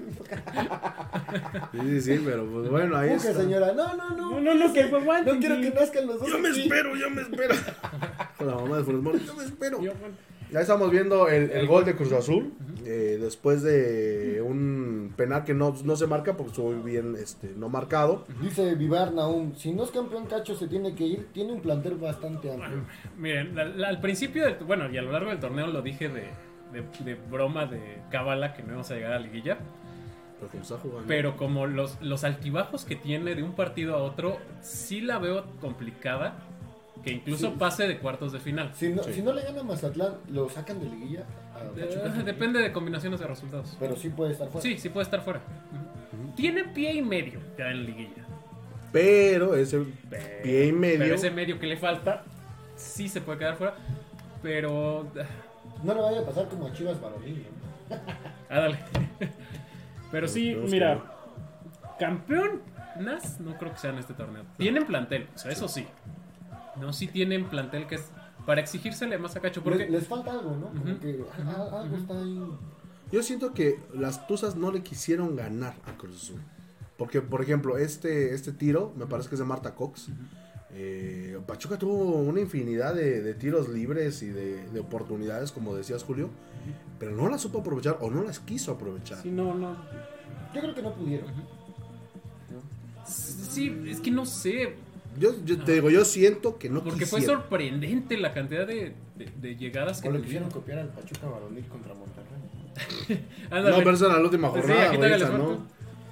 Sí, sí, sí, pero pues bueno, ahí está. señora, no, no, no. No, no, no, que fue No quiero que nazcan los dos. Yo me aquí". espero, yo me espero. (laughs) Con la mamá de Funes Muerto, yo me espero. Yo, bueno, Ya estamos viendo el, el gol de Cruz Azul. Eh, después de un penal que no, no se marca porque estuvo bien este, no marcado. Dice Vivar Naum, si no es campeón Cacho se tiene que ir, tiene un plantel bastante amplio. Miren, la- la- al principio, del, bueno, y a lo largo del torneo lo dije de, de, de broma de cábala que no íbamos a llegar a la liguilla. Pero como los, los altibajos que tiene de un partido a otro, sí la veo complicada. Que incluso Sí. pase de cuartos de final. Si no, Sí. si no le gana Mazatlán, lo sacan de liguilla. Eh, Depende de combinaciones de resultados. Pero sí puede estar fuera. Sí, sí puede estar fuera. Tiene pie y medio ya en liguilla. Pero ese Pero- pie y medio. Pero ese medio que le falta, sí se puede quedar fuera. Pero. No le vaya a pasar como a Chivas Varonil, ¿no? (laughs) Ah, dale. Pero sí, mira. Campeón Nas, no creo que sea en este torneo. Tienen plantel, o sea, eso sí. No, sí tienen plantel que es para exigírsele más a Cacho. Porque Les, les falta algo, ¿no? Como Ujú. que algo está ahí. Yo siento que las Tuzas no le quisieron ganar a Cruz Azul. Porque, por ejemplo, este, este tiro, me parece que es de Marta Cox. Eh, Pachuca tuvo una infinidad de, de tiros libres y de, de oportunidades, como decías, Julio. Pero no las supo aprovechar o no las quiso aprovechar. sí, no, no. Yo creo que no pudieron. Sí, es que no sé. Yo, yo te digo, yo siento que no Porque fue sorprendente la cantidad de, de- de llegadas que O le tuvieron. quisieron copiar al Pachuca Varonil contra Monterrey. (laughs) Ándale. No, pero esa era la última Sí, jornada, aquí güey, todavía esa les no. falta.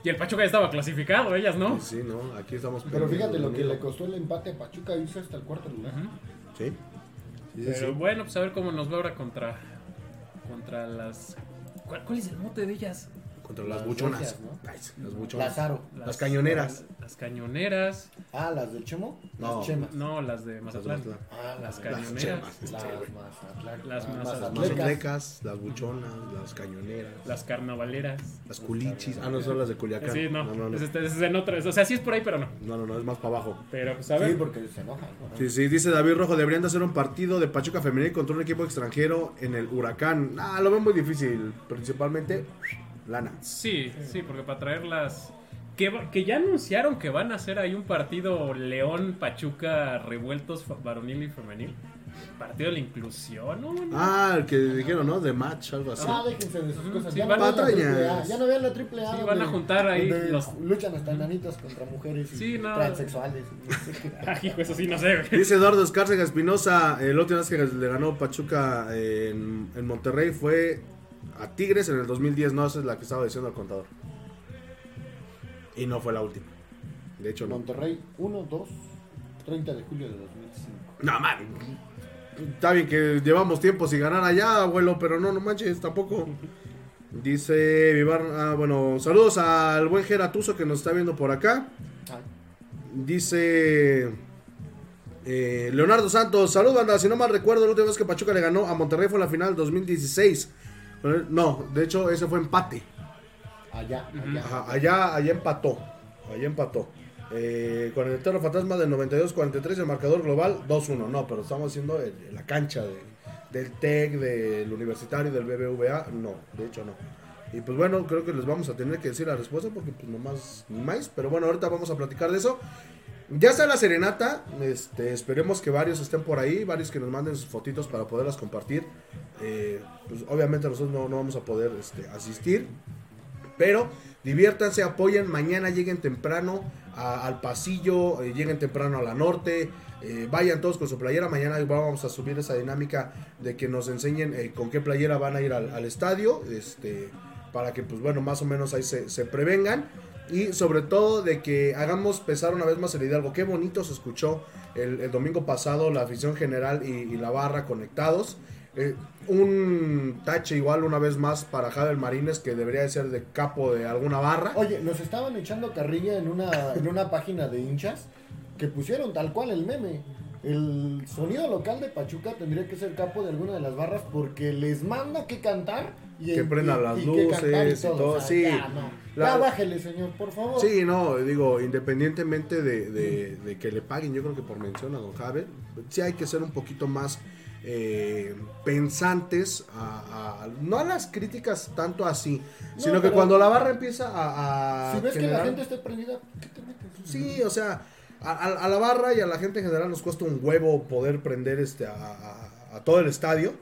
Y el Pachuca ya estaba clasificado, ellas no. Sí, sí, no, aquí estamos. Pero fíjate lo que le costó el empate a Pachuca irse hasta el cuarto lugar. Ujú. Sí. Sí, sí, Pero sí. bueno, pues a ver cómo nos va ahora contra contra las ¿Cuál, cuál es el mote de ellas? Contra las Las buchonas. ¿no? Sí, las buchonas. Lázaro. Las cañoneras. Las, las cañoneras. Ah, las del Chemo. No. Las chemas. No, las de Las de Mazatlán. Ah, Las las cañoneras. Las. Las ah, Las Mazatlecas. mazatlecas, las buchonas, las cañoneras, Las carnavaleras. las culichis. Ah, no son las de Culiacán. Sí, no. no, no, no. Es, este- es en otra. O sea, sí es por ahí, pero no. No, no, no, es más para abajo. Pero, pues a Sí, ver. porque se enojan. ¿no? Sí, sí, dice David Rojo, deberían de hacer un partido de Pachuca Femenil contra un equipo extranjero en el Huracán. Ah, lo veo muy difícil, principalmente lana. Sí, sí, porque para traerlas. Que, va- que ya anunciaron que van a hacer ahí un partido León Pachuca revueltos varonil y femenil. Partido de la inclusión, ¿no? Bueno, Ah, el que dijeron, ¿no? De match, algo así. Ah, déjense de sus cosas. Sí, ya, van no a- vean la triple A, Patrañas. ya no vean la triple A. Sí, donde- van a juntar ahí los- Luchan hasta enanitos contra mujeres y Sí, no. transexuales. (laughs) Ay, hijo, eso sí, no sé. Dice Eduardo Escárcega Espinosa, el última vez que le ganó Pachuca en, en Monterrey fue a Tigres en el 2010, no, esa es la que estaba diciendo el contador. Y no fue la última. De hecho, no. Monterrey 1, 2, 30 de julio de 2005. No, man. Está bien que llevamos tiempo sin ganar allá, abuelo, pero no, no manches, tampoco. Dice Vivar, ah, bueno, saludos al buen Geratuso que nos está viendo por acá. Dice eh, Leonardo Santos, salud banda, si no mal recuerdo, la última vez que Pachuca le ganó a Monterrey fue la final 2016. No, de hecho ese fue empate. allá, allá. Ajá, allá, allá empató. Allá empató. Eh, con el Eterno Fantasma del 92-43, el marcador global 2-1. No, pero estamos haciendo el- la cancha de- del TEC, del Universitario, del BBVA. No, de hecho no. Y pues bueno, creo que les vamos a tener que decir la respuesta porque pues nomás ni más. Pero bueno, ahorita vamos a platicar de eso. Ya está la serenata. Este, esperemos que varios estén por ahí, varios que nos manden sus fotitos para poderlas compartir. Eh, pues obviamente nosotros no, no vamos a poder este, asistir. Pero diviértanse, apoyen, mañana lleguen temprano al pasillo, eh, lleguen temprano a la norte, eh, vayan todos con su playera, mañana vamos a subir esa dinámica de que nos enseñen con qué playera van a ir al, estadio, este, para que pues bueno, más o menos ahí se prevengan. Y sobre todo de que hagamos pesar una vez más el Hidalgo. Qué bonito se escuchó el, el domingo pasado la afición general y, la barra conectados. Eh, un tache igual una vez más para Javier Marínez que debería de ser de capo de alguna barra. Oye, nos estaban echando carrilla en una, en una página de hinchas que pusieron tal cual el meme. El sonido local de Pachuca tendría que ser capo de alguna de las barras porque les manda que cantar y Que prendan las y luces y todo, O sea, sí. Ya, no. La- Ya bájele, señor, por favor. Sí, no, digo, independientemente de, de- de que le paguen, yo creo que por mención a don Javier, sí hay que ser un poquito más eh, pensantes, a, a- no a las críticas tanto así, No, sino que cuando la barra empieza a... a Si ves que la gente está prendida, ¿qué te metes? Sí, o sea, a, a- la barra y a la gente en general nos cuesta un huevo poder prender este a, a- a todo el estadio,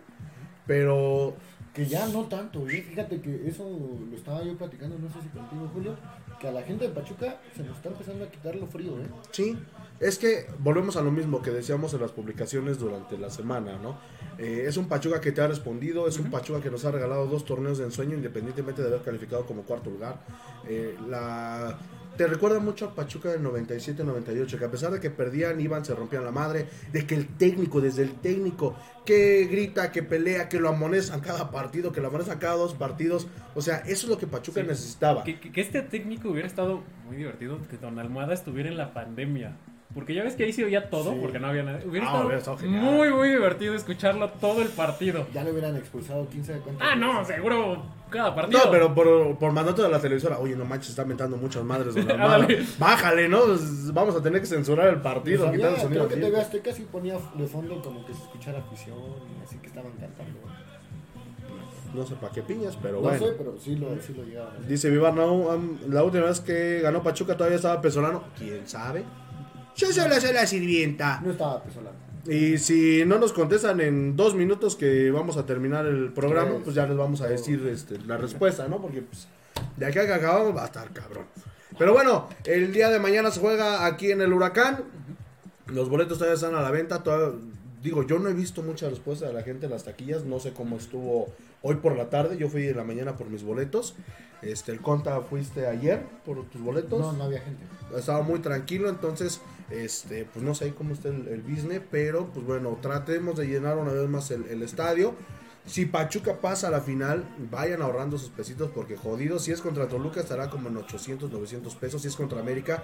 pero Que ya no tanto, ¿eh? fíjate que eso lo estaba yo platicando, no sé si contigo, Julio, que a la gente de Pachuca se nos está empezando a quitar lo frío, ¿eh? Sí, es que volvemos a lo mismo que decíamos en las publicaciones durante la semana, ¿no? Eh, es un Pachuca que te ha respondido, es un Pachuca que nos ha regalado dos torneos de ensueño independientemente de haber calificado como cuarto lugar. Eh, la... Te recuerda mucho a Pachuca del 97-98, que a pesar de que perdían, iban, se rompían la madre, de que el técnico, desde el técnico, que grita, que pelea, que lo amonestan cada partido, que lo amonestan cada dos partidos, o sea, eso es lo que Pachuca Sí. necesitaba. Que, que- que este técnico hubiera estado muy divertido que Don Almohada estuviera en la pandemia. Porque ya ves que ahí se oía todo Sí. porque no había nada. Hubiera Ah, estado hubiera estado genial. muy, muy divertido escucharlo todo el partido. Ya le hubieran expulsado 15 de cuántas Ah, no, seguro cada partido. No, pero por, por mandato de la televisora, oye, no manches, está mentando muchas madres don Armando. Ándale. Bájale, ¿no? Vamos a tener que censurar el partido, Pues quitar el sonido. creo que. TV Azteca sí ponía de fondo como que se escuchara afición así que estaban cantando. No sé para qué piñas, pero No bueno. sé, pero sí lo, sí lo. Dice Vivar, no, um, la última vez que ganó Pachuca todavía estaba Pesolano. ¿Quién sabe? Yo solo soy la sirvienta. No estaba pesolano. Y si no nos contestan en dos minutos que vamos a terminar el programa, pues ya les vamos a decir este, la respuesta, ¿no? Porque pues, de aquí a que acabamos va a estar cabrón. Pero bueno, el día de mañana se juega aquí en el Huracán. Los boletos todavía están a la venta. todavía- digo, yo no he visto mucha respuesta de la gente en las taquillas. No sé cómo estuvo hoy por la tarde. Yo fui en la mañana por mis boletos. Este, el Conta fuiste ayer por tus boletos No, no había gente. estaba muy tranquilo, entonces, este, pues no sé cómo está el, business, pero pues bueno, tratemos de llenar una vez más el estadio. Si Pachuca pasa a la final, vayan ahorrando sus pesitos porque jodido. Si es contra Toluca estará como en 800, 900 pesos. Si es contra América,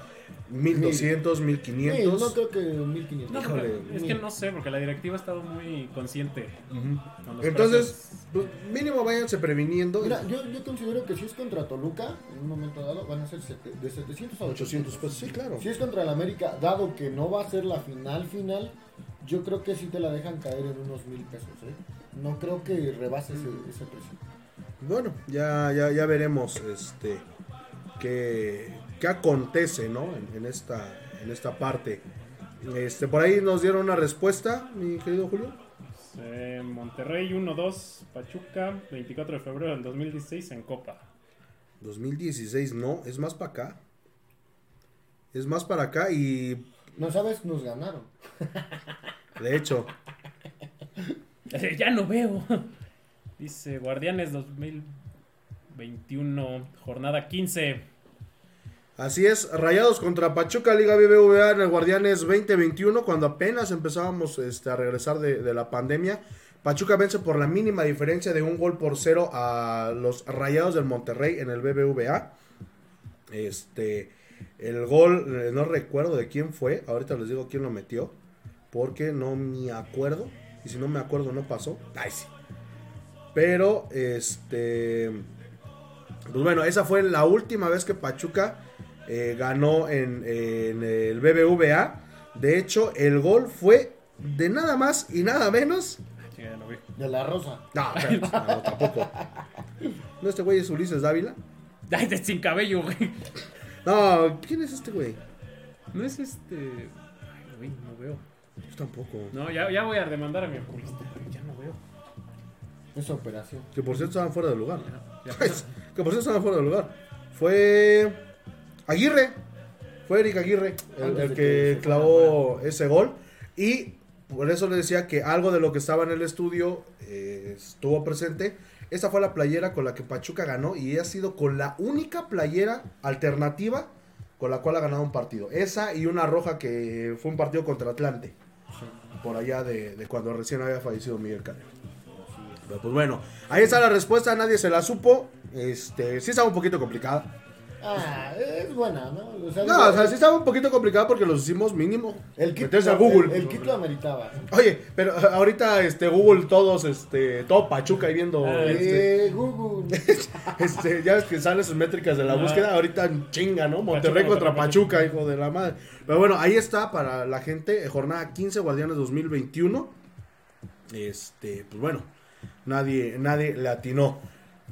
1200, Sí, 1500. no creo que 1500. No, Híjole, es que no sé, porque la directiva ha estado muy consciente. Ujú. con los Entonces, pues, mínimo váyanse previniendo. Mira, yo, yo considero que si es contra Toluca, en un momento dado, van a ser sete- de 700 a 800 800 pesos, sí, claro. Si es contra el América, dado que no va a ser la final final, yo creo que sí te la dejan caer en unos mil pesos. ¿eh? No creo que rebase ese, ese precio. Bueno, ya, ya, ya veremos este qué, qué acontece, ¿no? En, en esta, en esta parte. Este, por ahí nos dieron una respuesta, mi querido Julio. Eh, Monterrey 1-2, Pachuca, 24 de febrero del 2016 en Copa. 2016, no, es más para acá. Es más para acá y No sabes, nos ganaron. de hecho, (laughs) ya no veo. (laughs) Dice Guardianes 2021, jornada 15. así es, Rayados contra Pachuca, Liga BBVA en el Guardianes 2021, cuando apenas empezábamos este, a regresar de, de la pandemia. Pachuca vence por la mínima diferencia de un gol por cero a los Rayados del Monterrey en el BBVA. Este, el gol, eh, no recuerdo de quién fue, ahorita les digo quién lo metió, porque no me acuerdo, y si no me acuerdo no pasó. Ay, sí. Pero, este, pues bueno, esa fue la última vez que Pachuca eh, ganó en, en el BBVA. De hecho, el gol fue de nada más y nada menos. Chinga, ya no vi. De la Rosa. (laughs) No, no, tampoco. No, este güey es Ulises Dávila. Ay, de sin cabello, güey. No, ¿quién es este güey? No es este. Ay, güey, no veo. Yo tampoco. No, ya, ya voy a demandar a mi oculista. güey, Ya no veo. Esa operación. Que por cierto estaban fuera de lugar. Ya, ya. (laughs) que por cierto estaban fuera de lugar. Fue Aguirre. Fue Eric Aguirre el, que clavó ese gol. Y por eso le decía que algo de lo que estaba en el estudio eh, estuvo presente. Esa fue la playera con la que Pachuca ganó y ha sido con la única playera alternativa con la cual ha ganado un partido. Esa y una roja que fue un partido contra Atlante. Por allá de, cuando recién había fallecido Miguel Canelo. Pero, pues bueno, ahí está la respuesta, nadie se la supo. Este, sí estaba un poquito complicada. Ah, es buena, ¿no? O sea, No, o sea, sí estaba un poquito complicada porque los hicimos mínimo. el kit, a Google. El, el kit lo ameritaba. Oye, pero ahorita este Google todos, este, todo Pachuca ahí viendo, Ah, este, Eh, Google. (laughs) este, ya ves que salen sus métricas de la Ah. búsqueda, ahorita chinga, ¿no? Monterrey Pachuca contra contra Pachuca, hijo de la madre. Pero bueno, ahí está para la gente, eh, jornada 15, Guardianes 2021. Este, pues bueno, nadie, nadie le atinó.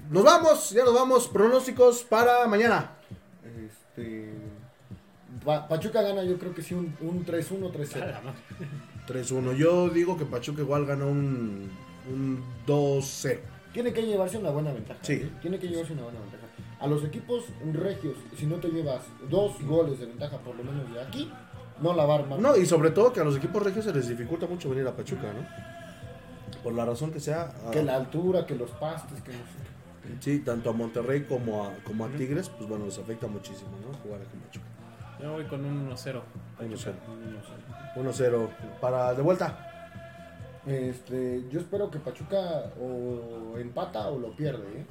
Nos vamos, ya nos vamos, pronósticos para mañana. Este. Pa- Pachuca gana, yo creo que sí, un, un 3-1, A 3-0. la madre. 3-1. Yo digo que Pachuca igual gana un, un 2-0. Tiene que llevarse una buena ventaja. Sí. ¿eh? Tiene que llevarse una buena ventaja. A los equipos regios, si no te llevas dos goles de ventaja, por lo menos de aquí, no la va a armar. No, y sobre todo que a los equipos regios se les dificulta mucho venir a Pachuca, ¿no? Por la razón que sea. a- Que la altura, que los pastes, que no sé. Sí, tanto a Monterrey como a, como a Tigres, pues bueno, les afecta muchísimo, ¿no? Jugar aquí en Pachuca. Yo voy con un 1-0. 1-0. Un 1-0. 1-0. Para de vuelta. Este, yo espero que Pachuca o empata o lo pierde, ¿eh?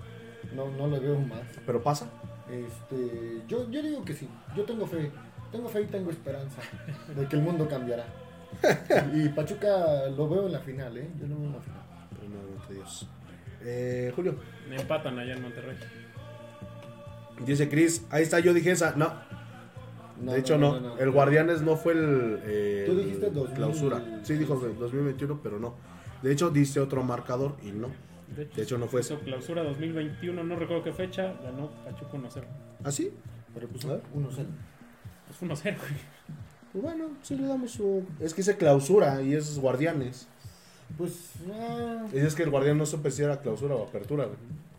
No, no le veo más. Pero pasa. Este, yo, yo digo que sí. Yo tengo fe. Tengo fe y tengo esperanza de que el mundo cambiará. (laughs) Y Pachuca lo veo en la final, ¿eh? Yo lo veo en la final. Primeramente Dios. Eh, Julio. Me empatan allá en Monterrey. Dice Chris, ahí está, yo dije esa. No, No, de hecho no. El Guardianes no fue el. eh, Tú dijiste el 2000. clausura. Sí, dijo 2021, pero no. De hecho, dice otro marcador y no. De hecho, De hecho, no fue eso. clausura 2021, no recuerdo qué fecha, ganó Pachuca 1-0. ¿Ah, sí? Pero pues A ver. 1-0. Pues fue 1-0, güey. Pues bueno, sí le damos su. Es que dice clausura y es Guardianes. Pues, ah, Y es que el Guardián no supe si era clausura o apertura, güey.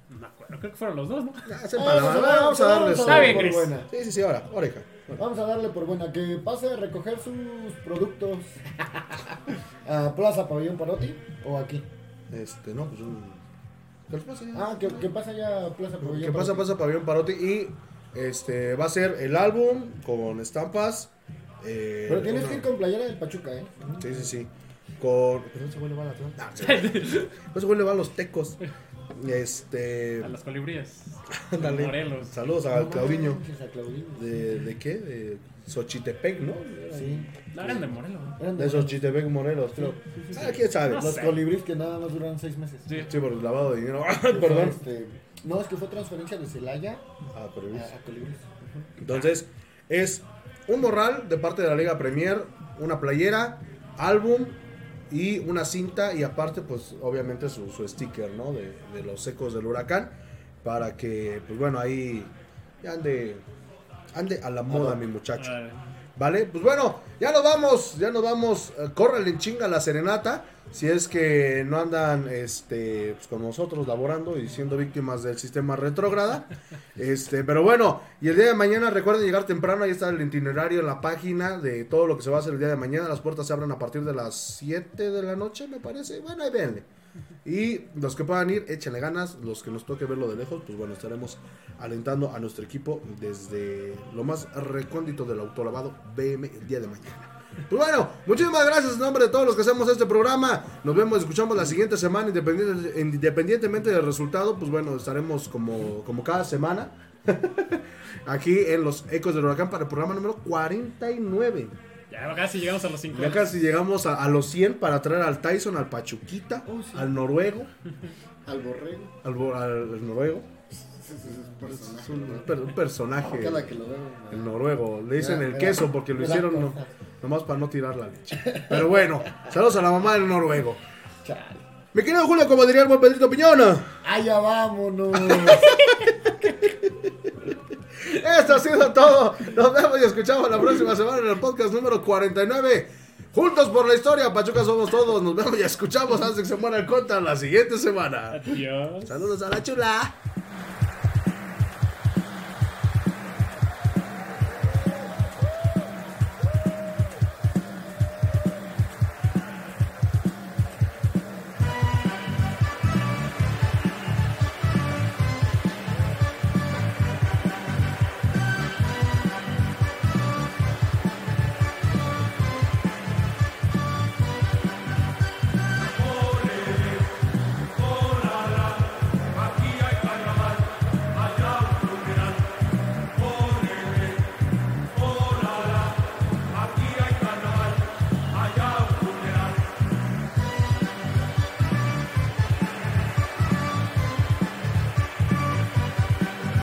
No me acuerdo, creo que fueron los dos, ¿no? Ah, se ah, para, vamos, a vamos, a bien, por Chris. buena. Sí, sí, sí, ahora, oreja. Vamos a darle por buena. Que pase a recoger sus productos (laughs) a Plaza Pabellón Parotti o aquí. Este, no, pues un. ¿Qué les pasa ya? Ah, que, que pase ya a Plaza Pabellón ¿Qué pasa? Pasa Pabellón Parotti y este va a ser el álbum con estampas. eh, Pero tienes una- que ir con playera del Pachuca, ¿eh? Sí, sí, sí. Con. ¿Pero se vuelve va la No se vuelve va (laughs) los tecos. Este. A las colibríes. Ándale. Morelos. Saludos a manches, a Claudinho. ¿De, ¿De qué? De Xochitepec, ¿no? Sí. No eran de Morelos. ¿no? Eran De Xochitepec, Morelos, creo. sí, sí. Ah, quién sabe. No Los sé. colibríes que nada más duran seis meses. Sí. Sí, por el lavado de dinero. (laughs) Fue, Perdón. este, no, es que fue transferencia de Celaya Ah, pero a, a colibríes. Entonces, es un morral de parte de la Liga Premier, una playera, álbum y una cinta y aparte, pues obviamente su, su sticker, ¿no? De, de los ecos del huracán para que, pues bueno, ahí ande, ande a la moda mi muchacho. ¿Vale? Pues bueno, ya nos vamos, ya nos vamos. Eh, córrele en chinga la serenata. Si es que no andan este, pues, con nosotros laborando y siendo víctimas del sistema retrógrada. (laughs) Este, pero bueno, y el día de mañana recuerden llegar temprano. Ahí está el itinerario en la página de todo lo que se va a hacer el día de mañana. Las puertas se abren a partir de las 7 de la noche, me parece. Bueno, ahí véanle. Y los que puedan ir, échenle ganas. Los que nos toque verlo de lejos, pues bueno, estaremos alentando a nuestro equipo desde lo más recóndito del autolavado BM el día de mañana. Pues bueno, muchísimas gracias en nombre de todos los que hacemos este programa. Nos vemos, escuchamos la siguiente semana, independiente- independientemente del resultado. Pues bueno, estaremos como, como cada semana (laughs) aquí en los Ecos del Huracán para el programa número 49. Ya casi llegamos a los 50. Ya casi llegamos a, a los 100 para traer al Tyson, al Pachuquita, Oh, sí. al noruego, (laughs) Al borrego. al, bo- al noruego. Es un, per- un personaje. Cada que lo veo. me- El noruego. Le dicen el queso porque lo hicieron no- nomás para no tirar la leche. Pero bueno, saludos a la mamá del noruego. Chale. Mi querido Julio, como diría el buen Pedrito Piñona. ¡Allá vámonos! (laughs) Esto ha sido todo. Nos vemos y escuchamos la próxima semana en el podcast número 49. Juntos por la historia, Pachuca somos todos. Nos vemos y escuchamos antes que se muera el contra la siguiente semana. Adiós. Saludos a la chula.